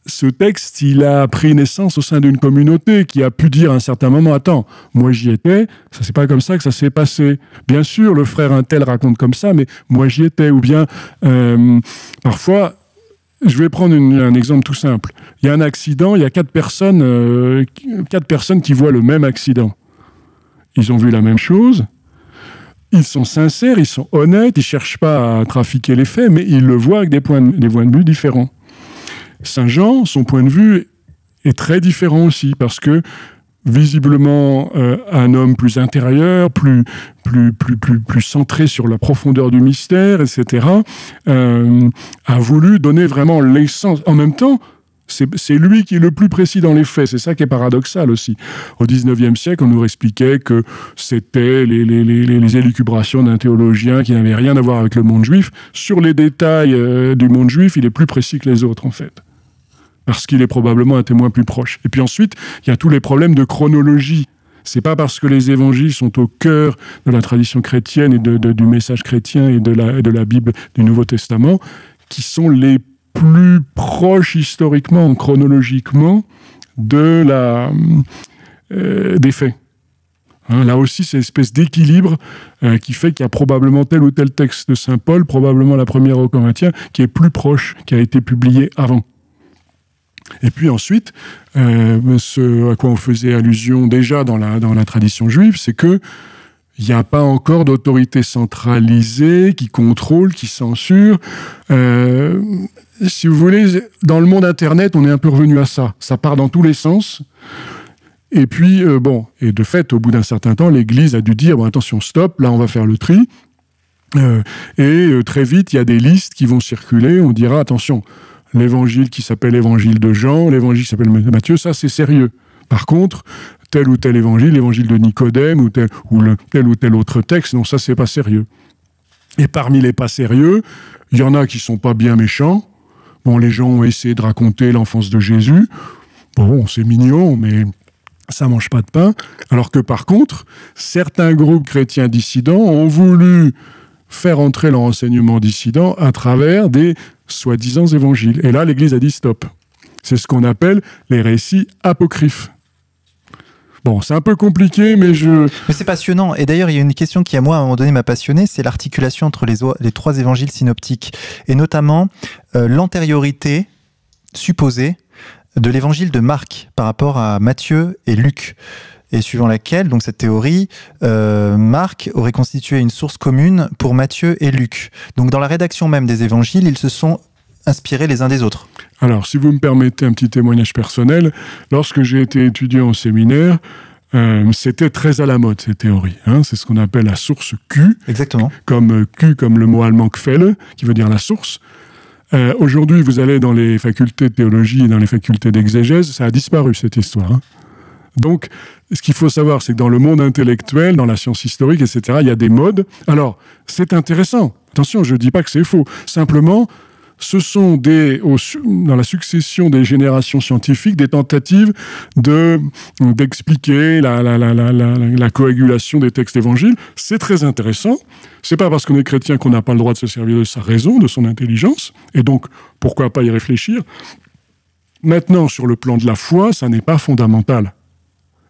ce texte, il a pris naissance au sein d'une communauté qui a pu dire à un certain moment, attends, moi j'y étais, ça c'est pas comme ça que ça s'est passé. Bien sûr, le frère un tel raconte comme ça, mais moi j'y étais. Ou bien, euh, parfois, je vais prendre un exemple tout simple. Il y a un accident, il y a quatre personnes, euh, quatre personnes qui voient le même accident. Ils ont vu la même chose. Ils sont sincères, ils sont honnêtes, ils cherchent pas à trafiquer les faits, mais ils le voient avec des points des points de vue différents. Saint Jean, son point de vue est très différent aussi, parce que visiblement euh, un homme plus intérieur, plus, plus, plus, plus, plus centré sur la profondeur du mystère, etc., euh, a voulu donner vraiment l'essence. En même temps, c'est lui qui est le plus précis dans les faits. C'est ça qui est paradoxal aussi. Au XIXe siècle, on nous expliquait que c'était les, les, les, les, élucubrations d'un théologien qui n'avait rien à voir avec le monde juif. Sur les détails euh, du monde juif, il est plus précis que les autres, en fait parce qu'il est probablement un témoin plus proche. Et puis ensuite, il y a tous les problèmes de chronologie. C'est pas parce que les évangiles sont au cœur de la tradition chrétienne et du message chrétien et de, la, Bible du Nouveau Testament qui sont les plus proches historiquement, chronologiquement, de la, euh, des faits. Hein, là aussi, c'est une espèce d'équilibre euh, qui fait qu'il y a probablement tel ou tel texte de Saint Paul, probablement la première au Corinthiens, qui est plus proche, qui a été publié avant. Et puis ensuite, euh, ce à quoi on faisait allusion déjà dans la, dans la tradition juive, c'est que il n'y a pas encore d'autorité centralisée qui contrôle, qui censure. Euh, si vous voulez, dans le monde Internet, on est un peu revenu à ça. Ça part dans tous les sens. Et puis, euh, bon, et de fait, au bout d'un certain temps, l'Église a dû dire, bon, attention, stop, là, on va faire le tri. Et très vite, il y a des listes qui vont circuler. On dira, attention, l'évangile qui s'appelle l'évangile de Jean, l'évangile qui s'appelle Matthieu, ça c'est sérieux. Par contre, tel ou tel évangile, l'évangile de Nicodème ou tel ou, tel ou tel autre texte, non, ça c'est pas sérieux. Et parmi les pas sérieux, il y en a qui sont pas bien méchants. Bon, les gens ont essayé de raconter l'enfance de Jésus. Bon, c'est mignon, mais ça mange pas de pain. Alors que par contre, certains groupes chrétiens dissidents ont voulu faire entrer leur enseignement dissident à travers des soi-disant évangiles. Et là, l'Église a dit stop. C'est ce qu'on appelle les récits apocryphes. Bon, c'est un peu compliqué, mais je... Mais c'est passionnant. Et d'ailleurs, il y a une question qui, à moi, à un moment donné, m'a passionné, c'est l'articulation entre les, trois évangiles synoptiques, et notamment euh, l'antériorité supposée de l'évangile de Marc par rapport à Matthieu et Luc et suivant laquelle, donc cette théorie, euh, Marc aurait constitué une source commune pour Matthieu et Luc. Donc dans la rédaction même des évangiles, ils se sont inspirés les uns des autres. Alors, si vous me permettez un petit témoignage personnel, lorsque j'ai été étudiant au séminaire, euh, c'était très à la mode ces théories. Hein. C'est ce qu'on appelle la source Q. Exactement. Comme euh, Q, comme le mot allemand Quelle, qui veut dire la source. Aujourd'hui, vous allez dans les facultés de théologie et dans les facultés d'exégèse, ça a disparu cette histoire. Hein. Donc, ce qu'il faut savoir, c'est que dans le monde intellectuel, dans la science historique, etc., il y a des modes. Alors, c'est intéressant. Attention, je ne dis pas que c'est faux. Simplement, ce sont des, dans la succession des générations scientifiques des tentatives de, d'expliquer la, la, coagulation des textes évangiles. C'est très intéressant. C'est pas parce qu'on est chrétien qu'on n'a pas le droit de se servir de sa raison, de son intelligence, et donc pourquoi pas y réfléchir? Maintenant, sur le plan de la foi, ça n'est pas fondamental.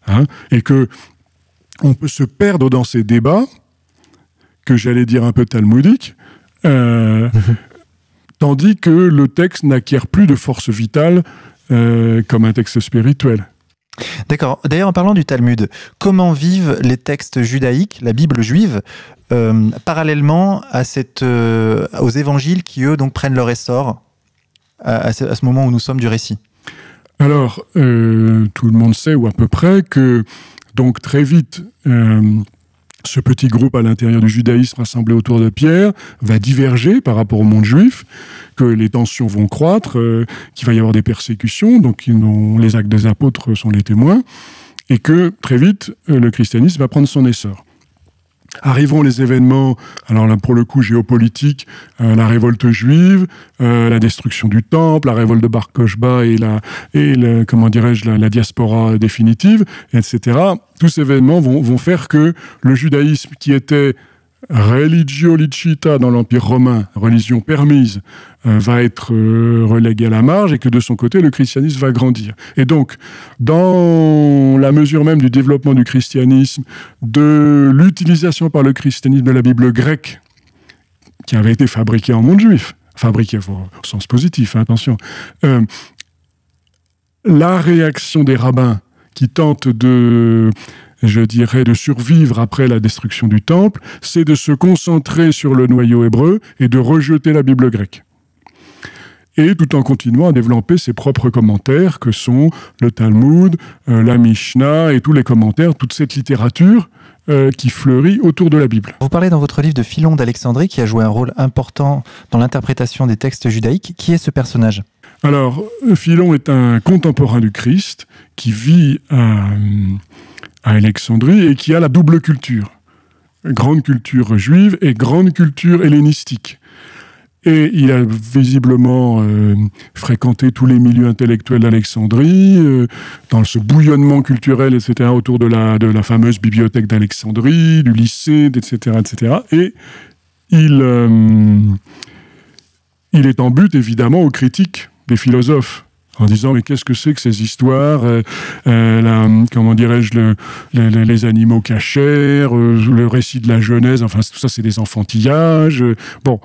Hein, et que on peut se perdre dans ces débats, que j'allais dire un peu talmudiques, euh, [laughs] tandis que le texte n'acquiert plus de force vitale euh, comme un texte spirituel. D'accord. D'ailleurs, en parlant du Talmud, comment vivent les textes judaïques, la Bible juive, euh, parallèlement à cette, aux évangiles qui, eux, donc, prennent leur essor à, ce, moment où nous sommes du récit? Alors, tout le monde sait, ou à peu près, que donc très vite, ce petit groupe à l'intérieur du judaïsme rassemblé autour de Pierre va diverger par rapport au monde juif, que les tensions vont croître, euh, qu'il va y avoir des persécutions, donc les actes des apôtres sont les témoins, et que très vite, euh, le christianisme va prendre son essor. Arriveront les événements, alors là pour le coup géopolitique, euh, la révolte juive, euh, la destruction du temple, la révolte de Bar Kokhba et la et comment dirais-je la, diaspora définitive, etc. Tous ces événements vont, vont faire que le judaïsme qui était religio licita dans l'Empire romain, religion permise, euh, va être euh, relégué à la marge et que de son côté, le christianisme va grandir. Et donc, dans la mesure même du développement du christianisme, de l'utilisation par le christianisme de la Bible grecque, qui avait été fabriquée en monde juif, fabriquée au sens positif, hein, attention, euh, la réaction des rabbins qui tentent de je dirais, de survivre après la destruction du temple, c'est de se concentrer sur le noyau hébreu et de rejeter la Bible grecque. Et tout en continuant à développer ses propres commentaires, que sont le Talmud, euh, la Mishnah et tous les commentaires, toute cette littérature euh, qui fleurit autour de la Bible. Vous parlez dans votre livre de Philon d'Alexandrie, qui a joué un rôle important dans l'interprétation des textes judaïques. Qui est ce personnage? Alors, Philon est un contemporain du Christ qui vit à, à Alexandrie et qui a la double culture. Grande culture juive et grande culture hellénistique. Et il a visiblement euh, fréquenté tous les milieux intellectuels d'Alexandrie, euh, dans ce bouillonnement culturel, etc., autour de la, de la fameuse bibliothèque d'Alexandrie, du lycée, etc., etc. Et il, euh, il est en but, évidemment, aux critiques des philosophes en disant mais qu'est-ce que c'est que ces histoires, euh, euh, comment dirais-je, les animaux cachers, euh, le récit de la Genèse, enfin tout ça c'est des enfantillages. bon,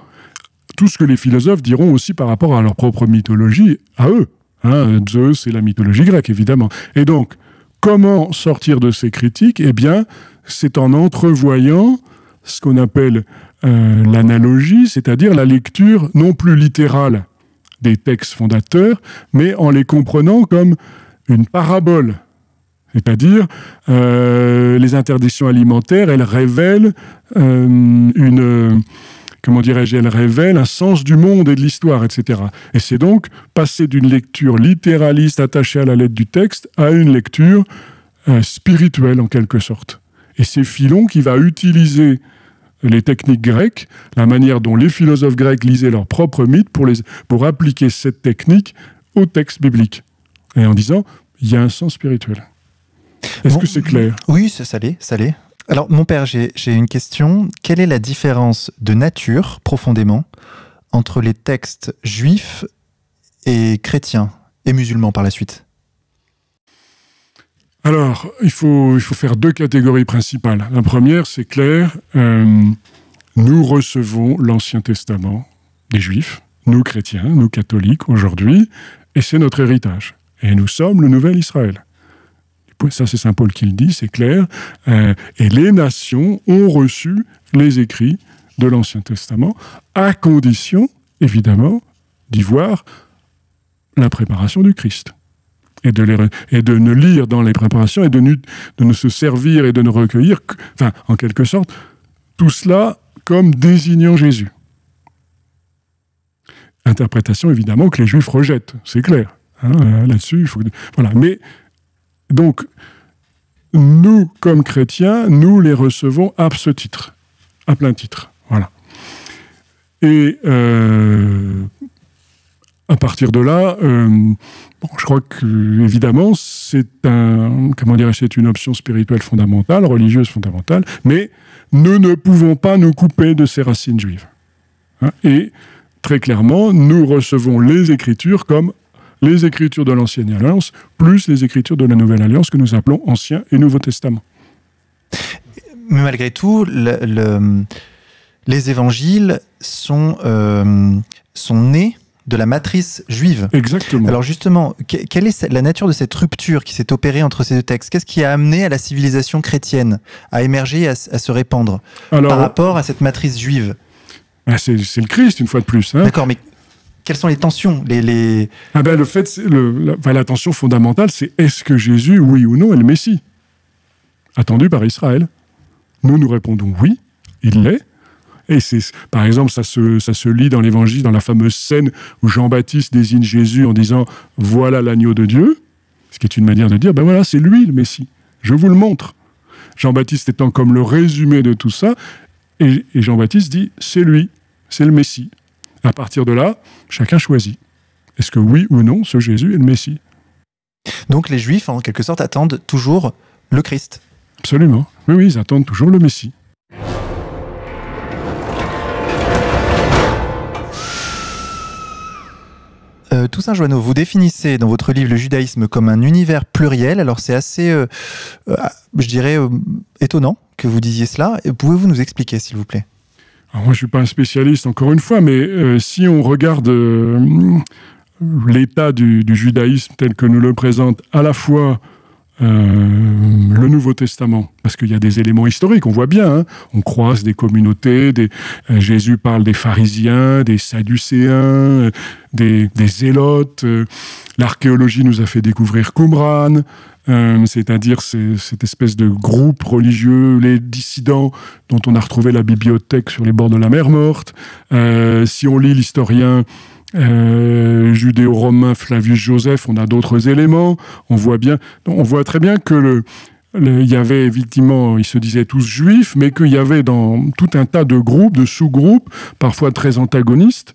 tout ce que les philosophes diront aussi par rapport à leur propre mythologie, à eux. Hein, Zeus et la mythologie grecque évidemment. Et donc, comment sortir de ces critiques? Eh bien, c'est en entrevoyant ce qu'on appelle l'analogie, c'est-à-dire la lecture non plus littérale des textes fondateurs, mais en les comprenant comme une parabole. C'est-à-dire, euh, les interdictions alimentaires, elles révèlent euh, une, comment dirais-je, elles révèlent un sens du monde et de l'histoire, etc. Et c'est donc passer d'une lecture littéraliste attachée à la lettre du texte à une lecture euh, spirituelle en quelque sorte. Et c'est Philon qui va utiliser les techniques grecques, la manière dont les philosophes grecs lisaient leurs propres mythes pour, les, pour appliquer cette technique au texte biblique. Et en disant, il y a un sens spirituel. Est-ce que c'est clair? Oui, ça l'est, ça l'est. Alors, mon père, j'ai une question. Quelle est la différence de nature, profondément, entre les textes juifs et chrétiens, et musulmans par la suite? Alors, il faut, faire deux catégories principales. La première, c'est clair, euh, nous recevons l'Ancien Testament des Juifs, nous chrétiens, nous catholiques aujourd'hui, et c'est notre héritage. Et nous sommes le nouvel Israël. Ça, c'est Saint Paul qui le dit, c'est clair. Euh, et les nations ont reçu les écrits de l'Ancien Testament, à condition, évidemment, d'y voir la préparation du Christ et de, et de ne lire dans les préparations et de, ne, de ne se servir et de ne recueillir, enfin, en quelque sorte, tout cela comme désignant Jésus. Interprétation évidemment que les Juifs rejettent, c'est clair. Hein, euh, là-dessus, il faut. Voilà. Mais donc, nous, comme chrétiens, nous les recevons à ce titre, à plein titre. Voilà. Et euh, à partir de là, euh, je crois que évidemment c'est un, comment dirais c'est une option spirituelle fondamentale, religieuse fondamentale, mais nous ne pouvons pas nous couper de ces racines juives. Hein. et très clairement, nous recevons les Écritures comme les Écritures de l'Ancienne Alliance, plus les Écritures de la Nouvelle Alliance que nous appelons Ancien et Nouveau Testament. Mais malgré tout, les évangiles sont, euh, sont nés de la matrice juive. Exactement. Alors justement, quelle est la nature de cette rupture qui s'est opérée entre ces deux textes? Qu'est-ce qui a amené à la civilisation chrétienne à émerger, à, à se répandre par rapport à cette matrice juive? Ah, c'est, le Christ, une fois de plus. Hein. D'accord, mais quelles sont les tensions les, les... Ah ben, le fait, le, la, tension fondamentale, c'est est-ce que Jésus, oui ou non, est le Messie? Attendu par Israël. Nous, nous répondons oui, il l'est. Et c'est, par exemple, ça se, ça se lit dans l'évangile, dans la fameuse scène où Jean-Baptiste désigne Jésus en disant Voilà l'agneau de Dieu. Ce qui est une manière de dire Ben voilà, c'est lui le Messie. Je vous le montre. Jean-Baptiste étant comme le résumé de tout ça, et, Jean-Baptiste dit C'est lui, c'est le Messie. À partir de là, chacun choisit. Est-ce que oui ou non, ce Jésus est le Messie? Donc les Juifs, en quelque sorte, attendent toujours le Christ. Absolument. Oui, oui, ils attendent toujours le Messie. Toussaint Joanneau, vous définissez dans votre livre le judaïsme comme un univers pluriel. Alors c'est assez, euh, euh, je dirais, étonnant que vous disiez cela. Pouvez-vous nous expliquer, s'il vous plaît? Moi, je ne suis pas un spécialiste, encore une fois, mais si on regarde l'état du, judaïsme tel que nous le présente à la fois euh, le Nouveau Testament, parce qu'il y a des éléments historiques, on voit bien, hein. on croise des communautés, euh, Jésus parle des pharisiens, des sadducéens, euh, des, zélotes, l'archéologie nous a fait découvrir Qumran, c'est-à-dire cette espèce de groupe religieux, les dissidents dont on a retrouvé la bibliothèque sur les bords de la mer morte. si on lit l'historien euh, judéo-romain Flavius Joseph, on a d'autres éléments. On voit bien, on voit très bien que le, il y avait effectivement, ils se disaient tous juifs, mais qu'il y avait dans tout un tas de groupes, de sous-groupes, parfois très antagonistes,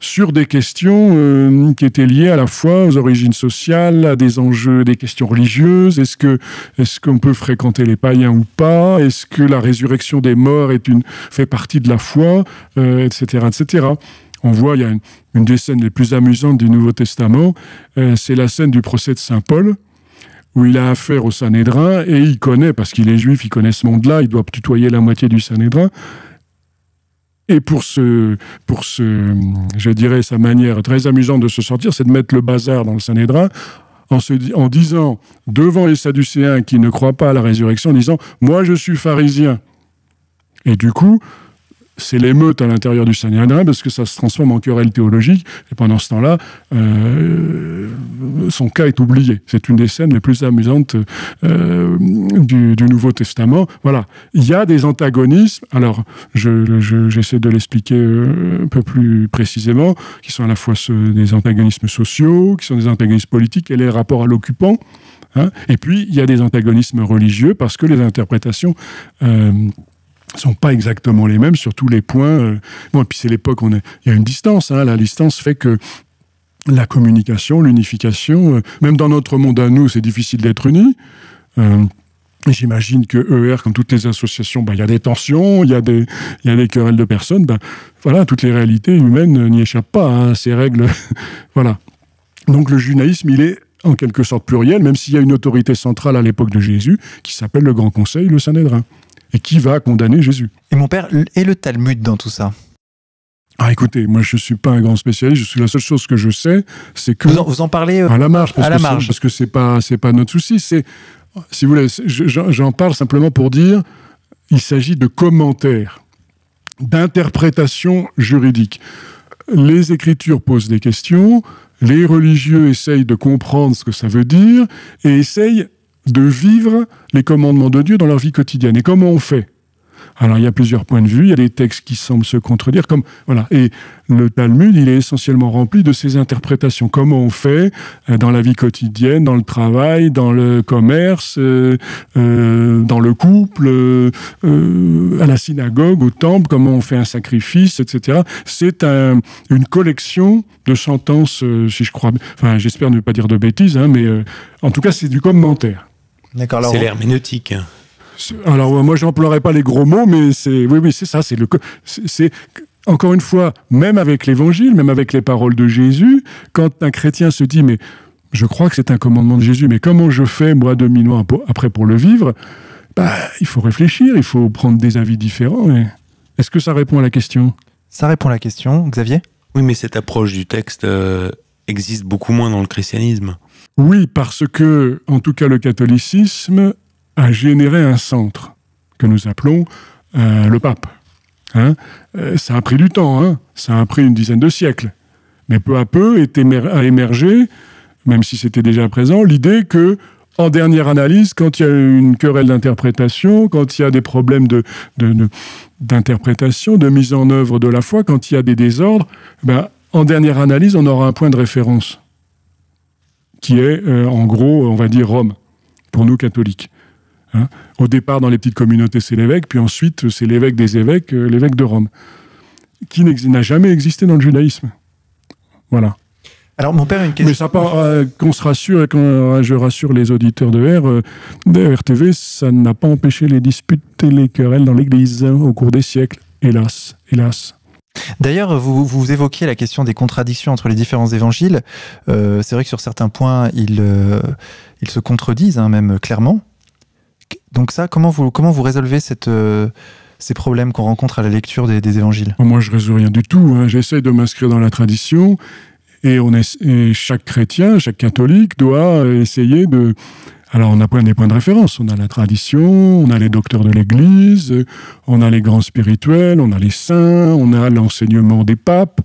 sur des questions euh, qui étaient liées à la fois aux origines sociales, à des enjeux, des questions religieuses. Est-ce que est-ce qu'on peut fréquenter les païens ou pas? Est-ce que la résurrection des morts fait partie de la foi, etc., euh, etc on voit, il y a une, des scènes les plus amusantes du Nouveau Testament, euh, c'est la scène du procès de Saint Paul, où il a affaire au Sanhédrin, et il connaît, parce qu'il est juif, il connaît ce monde-là, il doit tutoyer la moitié du Sanhédrin. Et pour ce, pour ce, je dirais, sa manière très amusante de se sortir, c'est de mettre le bazar dans le Sanhédrin, en, se, disant, devant les Sadducéens qui ne croient pas à la résurrection, en disant, moi je suis pharisien. Et du coup, c'est l'émeute à l'intérieur du Sanhédrin parce que ça se transforme en querelle théologique. Et pendant ce temps-là, euh, son cas est oublié. C'est une des scènes les plus amusantes euh, du, Nouveau Testament. Voilà, il y a des antagonismes. Alors, j'essaie de l'expliquer euh, un peu plus précisément, qui sont à la fois des antagonismes sociaux, qui sont des antagonismes politiques et les rapports à l'occupant. Hein. Et puis, il y a des antagonismes religieux parce que les interprétations sont pas exactement les mêmes sur tous les points. Euh. Bon, et puis c'est l'époque, on il y a une distance. Hein. La distance fait que la communication, l'unification, euh, même dans notre monde à nous, c'est difficile d'être unis. Euh, j'imagine que ER, comme toutes les associations, bah, il y a des tensions, il y, a des, y a des querelles de personnes. Ben, voilà, toutes les réalités humaines n'y échappent pas à hein, ces règles. [laughs] voilà. Donc le judaïsme, il est en quelque sorte pluriel, même s'il y a une autorité centrale à l'époque de Jésus qui s'appelle le Grand Conseil, le Sanhédrin et qui va condamner Jésus? Et mon père, et le Talmud dans tout ça ah, écoutez, moi je suis pas un grand spécialiste. Je suis la seule chose que je sais, c'est que vous en, parlez euh, à la marge, parce à la marge, parce que c'est pas c'est pas notre souci. C'est si vous voulez, j'en parle simplement pour dire, il s'agit de commentaires, d'interprétations juridiques. Les Écritures posent des questions, les religieux essayent de comprendre ce que ça veut dire et essayent de vivre les commandements de Dieu dans leur vie quotidienne. Et comment on fait? Alors il y a plusieurs points de vue, il y a des textes qui semblent se contredire, comme voilà. Et le Talmud, il est essentiellement rempli de ces interprétations. Comment on fait euh, dans la vie quotidienne, dans le travail, dans le commerce, euh, euh, dans le couple, à la synagogue, au temple, comment on fait un sacrifice, etc. C'est une collection de sentences, si je crois, enfin j'espère ne pas dire de bêtises, hein, mais en tout cas c'est du commentaire. D'accord. C'est l'herméneutique. Alors moi, j'emploierai pas les gros mots, mais c'est oui, oui, c'est ça. C'est le, c'est encore une fois, même avec l'Évangile, même avec les paroles de Jésus, quand un chrétien se dit mais je crois que c'est un commandement de Jésus, mais comment je fais moi 2000 ans après pour le vivre? Bah, il faut réfléchir, il faut prendre des avis différents. Est-ce que ça répond à la question? Ça répond à la question, Xavier? Oui, mais cette approche du texte euh, existe beaucoup moins dans le christianisme. Oui, parce que, en tout cas, le catholicisme a généré un centre que nous appelons euh, le pape. Hein euh, ça a pris du temps, hein ça a pris une dizaine de siècles. Mais peu à peu a émergé, même si c'était déjà présent, l'idée que, en dernière analyse, quand il y a une querelle d'interprétation, quand il y a des problèmes d'interprétation, de, de, mise en œuvre de la foi, quand il y a des désordres, ben, en dernière analyse, on aura un point de référence qui est, euh, en gros, on va dire Rome, pour nous catholiques. Hein. Au départ, dans les petites communautés, c'est l'évêque, puis ensuite, c'est l'évêque des évêques, euh, l'évêque de Rome, qui n'a jamais existé dans le judaïsme. Voilà. Alors, mon père a une question. Mais ça part, euh, qu'on se rassure, et quand euh, je rassure les auditeurs de R, de RTV, ça n'a pas empêché les disputes et les querelles dans l'Église hein, au cours des siècles. Hélas, hélas. D'ailleurs, vous, vous évoquiez la question des contradictions entre les différents évangiles. c'est vrai que sur certains points, ils, ils se contredisent, hein, même clairement. Donc ça, comment vous, résolvez euh, ces problèmes qu'on rencontre à la lecture des, évangiles? Moi, je ne résous rien du tout. Hein. J'essaie de m'inscrire dans la tradition et, chaque chrétien, chaque catholique doit essayer de... Alors, on a des points de référence. On a la tradition, on a les docteurs de l'Église, on a les grands spirituels, on a les saints, on a l'enseignement des papes.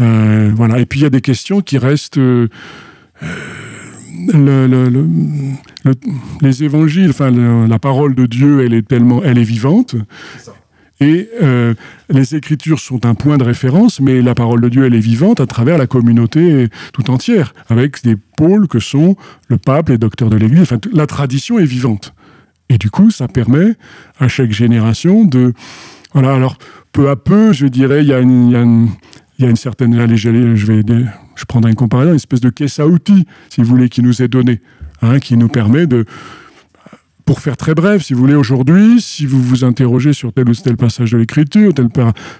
Euh, voilà. Et puis, il y a des questions qui restent... Euh, les évangiles, enfin la parole de Dieu, elle est tellement, elle est vivante. Et euh, les Écritures sont un point de référence, mais la parole de Dieu, elle est vivante à travers la communauté tout entière, avec des pôles que sont le pape, les docteurs de l'Église. Enfin, la tradition est vivante. Et du coup, ça permet à chaque génération de... Voilà, alors peu à peu, je dirais, il y a une, certaine. je vais, je prendrai une comparaison, une espèce de caisse à outils, si vous voulez, qui nous est donnée, hein, qui nous permet de. Pour faire très bref, si vous voulez, aujourd'hui, si vous vous interrogez sur tel ou tel passage de l'écriture, tel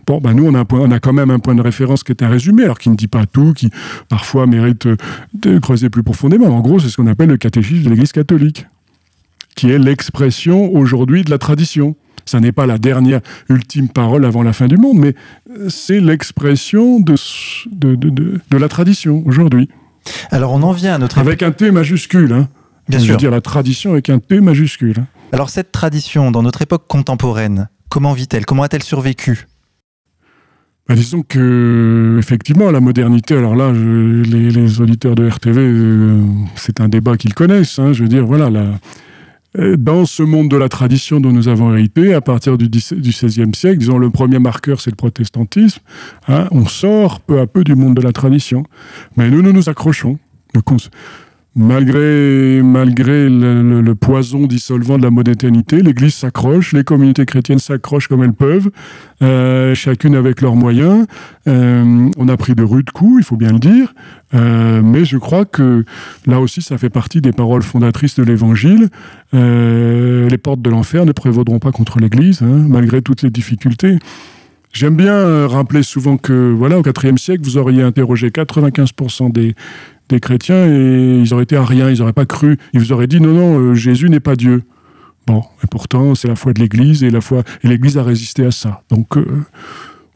bon, ben nous, on a, un point, on a quand même un point de référence qui est un résumé, alors qui ne dit pas tout, qui parfois mérite de creuser plus profondément. En gros, c'est ce qu'on appelle le catéchisme de l'Église catholique, qui est l'expression aujourd'hui de la tradition. Ça n'est pas la dernière ultime parole avant la fin du monde, mais c'est l'expression de, de, de, la tradition aujourd'hui. Alors on en vient à notre Avec un T majuscule. Hein. Bien sûr. Je veux dire la tradition avec un T majuscule. Alors cette tradition, dans notre époque contemporaine, comment vit-elle? Comment a-t-elle survécu? Bah, disons que effectivement la modernité. Alors là, les, auditeurs de RTV, euh, c'est un débat qu'ils connaissent. Hein. je veux dire, voilà, la, euh, dans ce monde de la tradition dont nous avons hérité, à partir du XVIe siècle, disons le premier marqueur, c'est le protestantisme, hein, on sort peu à peu du monde de la tradition. Mais nous, nous nous accrochons malgré, malgré le, poison dissolvant de la modernité, l'Église s'accroche, les communautés chrétiennes s'accrochent comme elles peuvent, euh, chacune avec leurs moyens. Euh, on a pris de rudes coups, il faut bien le dire, euh, mais je crois que là aussi, ça fait partie des paroles fondatrices de l'Évangile. les portes de l'enfer ne prévaudront pas contre l'Église, hein, malgré toutes les difficultés. J'aime bien rappeler souvent que, voilà, au IVe siècle, vous auriez interrogé 95% des, des chrétiens et ils auraient été à rien, ils n'auraient pas cru. Ils vous auraient dit non, non, euh, Jésus n'est pas Dieu. Bon, et pourtant, c'est la foi de l'Église et l'Église a résisté à ça. Donc, euh,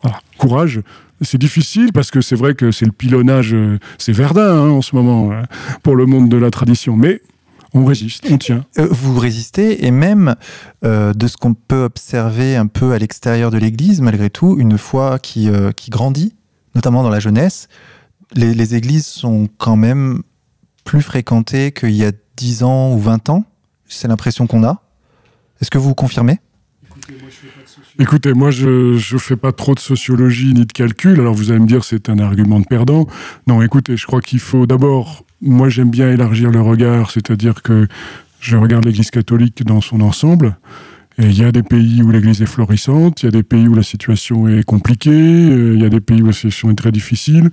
voilà, courage. C'est difficile parce que c'est vrai que c'est le pilonnage, euh, c'est Verdun hein, en ce moment hein, pour le monde de la tradition, mais on résiste, on tient. vous résistez et même de ce qu'on peut observer un peu à l'extérieur de l'Église, malgré tout, une foi qui, qui grandit, notamment dans la jeunesse les, églises sont quand même plus fréquentées qu'il y a 10 ans ou 20 ans. C'est l'impression qu'on a. Est-ce que vous confirmez? Écoutez, moi je ne fais pas trop de sociologie ni de calcul. Alors, vous allez me dire, c'est un argument de perdant. Non, écoutez, je crois qu'il faut d'abord, moi, j'aime bien élargir le regard, c'est-à-dire que je regarde l'Église catholique dans son ensemble. Il y a des pays où l'Église est florissante, il y a des pays où la situation est compliquée, euh, il y a des pays où la situation est très difficile.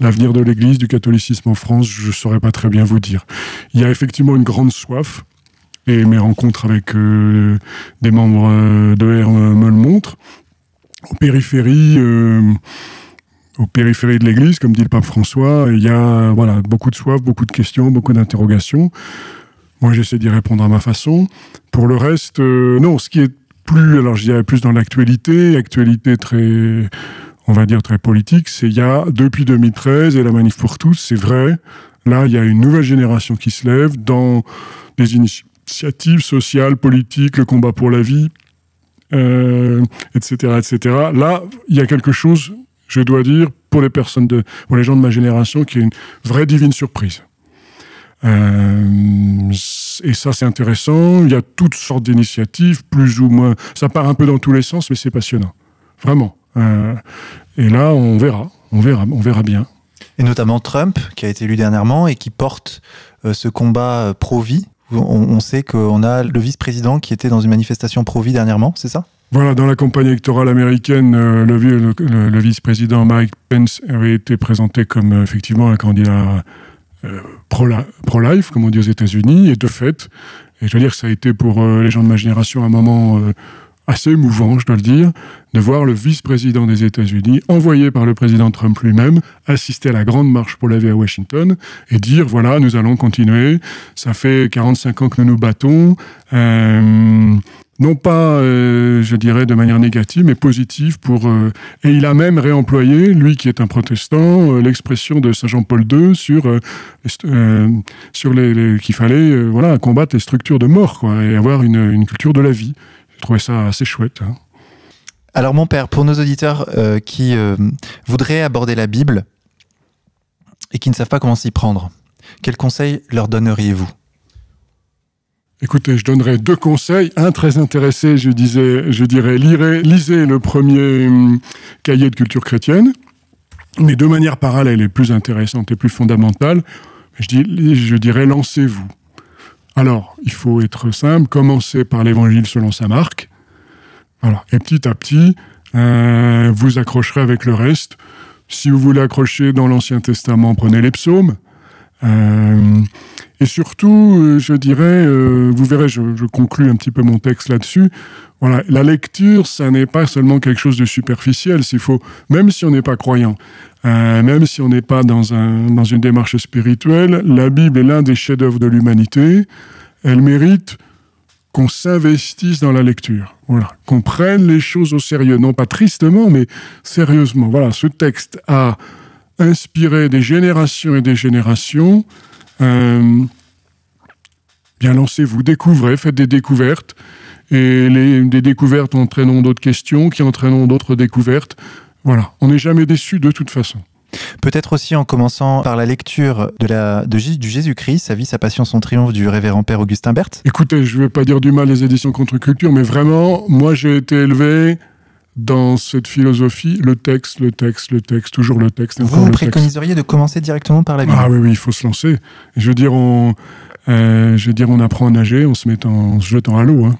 L'avenir de l'Église, du catholicisme en France, je ne saurais pas très bien vous dire. Il y a effectivement une grande soif, et mes rencontres avec euh, des membres euh, de R me le montrent. Aux périphéries, aux périphéries de l'Église, comme dit le pape François, il y a voilà beaucoup de soif, beaucoup de questions, beaucoup d'interrogations. Moi, j'essaie d'y répondre à ma façon. Pour le reste, euh, non, ce qui est plus, alors je dirais plus dans l'actualité, actualité très, on va dire très politique, c'est il y a, depuis 2013 et la manif pour tous, c'est vrai, là, il y a une nouvelle génération qui se lève dans des initiatives sociales, politiques, le combat pour la vie, euh, etc., etc. Là, il y a quelque chose, je dois dire, pour les personnes de, pour les gens de ma génération, qui est une vraie divine surprise. Euh, et ça, c'est intéressant. Il y a toutes sortes d'initiatives, plus ou moins. Ça part un peu dans tous les sens, mais c'est passionnant. Vraiment. Euh, et là, on verra. On verra, on verra bien. Et notamment Trump, qui a été élu dernièrement et qui porte euh, ce combat pro-vie. On, sait qu'on a le vice-président qui était dans une manifestation pro-vie dernièrement, c'est ça? Voilà, dans la campagne électorale américaine, le, vice-président Mike Pence avait été présenté comme effectivement un candidat pro-life, comme on dit aux États-Unis, et de fait, et je veux dire que ça a été pour euh, les gens de ma génération un moment euh, assez émouvant, je dois le dire, de voir le vice-président des États-Unis, envoyé par le président Trump lui-même, assister à la grande marche pour la vie à Washington et dire voilà, nous allons continuer. Ça fait 45 ans que nous nous battons. Euh, non pas, euh, je dirais, de manière négative, mais positive. Pour, euh, et il a même réemployé, lui qui est un protestant, euh, l'expression de Saint Jean-Paul II sur, sur les, qu'il fallait voilà, combattre les structures de mort et avoir une, une culture de la vie. Je trouvais ça assez chouette. Hein. Alors mon père, pour nos auditeurs qui voudraient aborder la Bible et qui ne savent pas comment s'y prendre, quels conseils leur donneriez-vous? Écoutez, je donnerai deux conseils. Un très intéressé, je, disais, je dirais, lisez le premier hum, cahier de culture chrétienne, mais de manière parallèle et plus intéressante et plus fondamentale, je, dis, je dirais, lancez-vous. Alors, il faut être simple, commencez par l'évangile selon sa marque. Voilà. Et petit à petit, euh, vous accrocherez avec le reste. Si vous voulez accrocher dans l'Ancien Testament, prenez les psaumes. Euh, et surtout, euh, je dirais, euh, vous verrez, je, je, conclue un petit peu mon texte là-dessus. Voilà, la lecture, ça n'est pas seulement quelque chose de superficiel. S'il faut, même si on n'est pas croyant, même si on n'est pas dans, un, dans une démarche spirituelle, la Bible est l'un des chefs-d'œuvre de l'humanité. Elle mérite qu'on s'investisse dans la lecture. Voilà, qu'on prenne les choses au sérieux, non pas tristement, mais sérieusement. Voilà, ce texte a inspiré des générations et des générations. Euh, bien lancez-vous, découvrez, faites des découvertes. Et les, des découvertes entraîneront d'autres questions, qui entraîneront d'autres découvertes. Voilà, on n'est jamais déçu de toute façon. Peut-être aussi en commençant par la lecture de la, de, du Jésus-Christ, sa vie, sa passion, son triomphe du révérend Père Augustin Berthe. Écoutez, je ne vais pas dire du mal des éditions Contre-Culture, mais vraiment, moi j'ai été élevé dans cette philosophie, le texte, le texte, le texte, toujours le texte. Vous, vous préconiseriez de commencer directement par la Bible Ah oui, oui, il faut se lancer. Je veux dire, on, euh, je veux dire, on apprend à nager en se mettant, en se jetant à l'eau. Hein.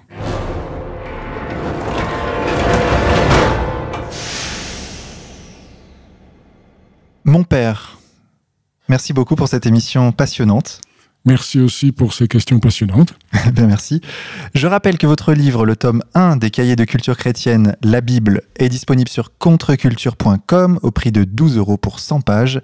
Mon père, merci beaucoup pour cette émission passionnante. Merci aussi pour ces questions passionnantes. [laughs] Bien, merci. Je rappelle que votre livre, le tome 1 des cahiers de culture chrétienne, La Bible, est disponible sur contreculture.com au prix de 12 euros pour 100 pages.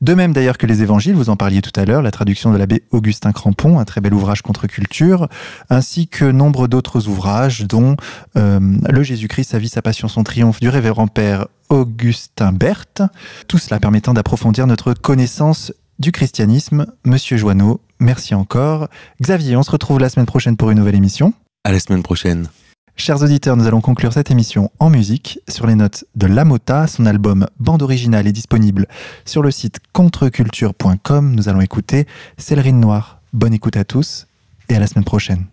De même d'ailleurs que les évangiles, vous en parliez tout à l'heure, la traduction de l'abbé Augustin Crampon, un très bel ouvrage contre-culture, ainsi que nombre d'autres ouvrages, dont euh, Le Jésus-Christ, sa vie, sa passion, son triomphe du révérend père Augustin Berthe. Tout cela permettant d'approfondir notre connaissance du christianisme. Monsieur Joanneau, merci encore. Xavier, on se retrouve la semaine prochaine pour une nouvelle émission. À la semaine prochaine. Chers auditeurs, nous allons conclure cette émission en musique sur les notes de Lamota. Son album Bande originale est disponible sur le site contreculture.com. Nous allons écouter Célerine Noire. Bonne écoute à tous et à la semaine prochaine.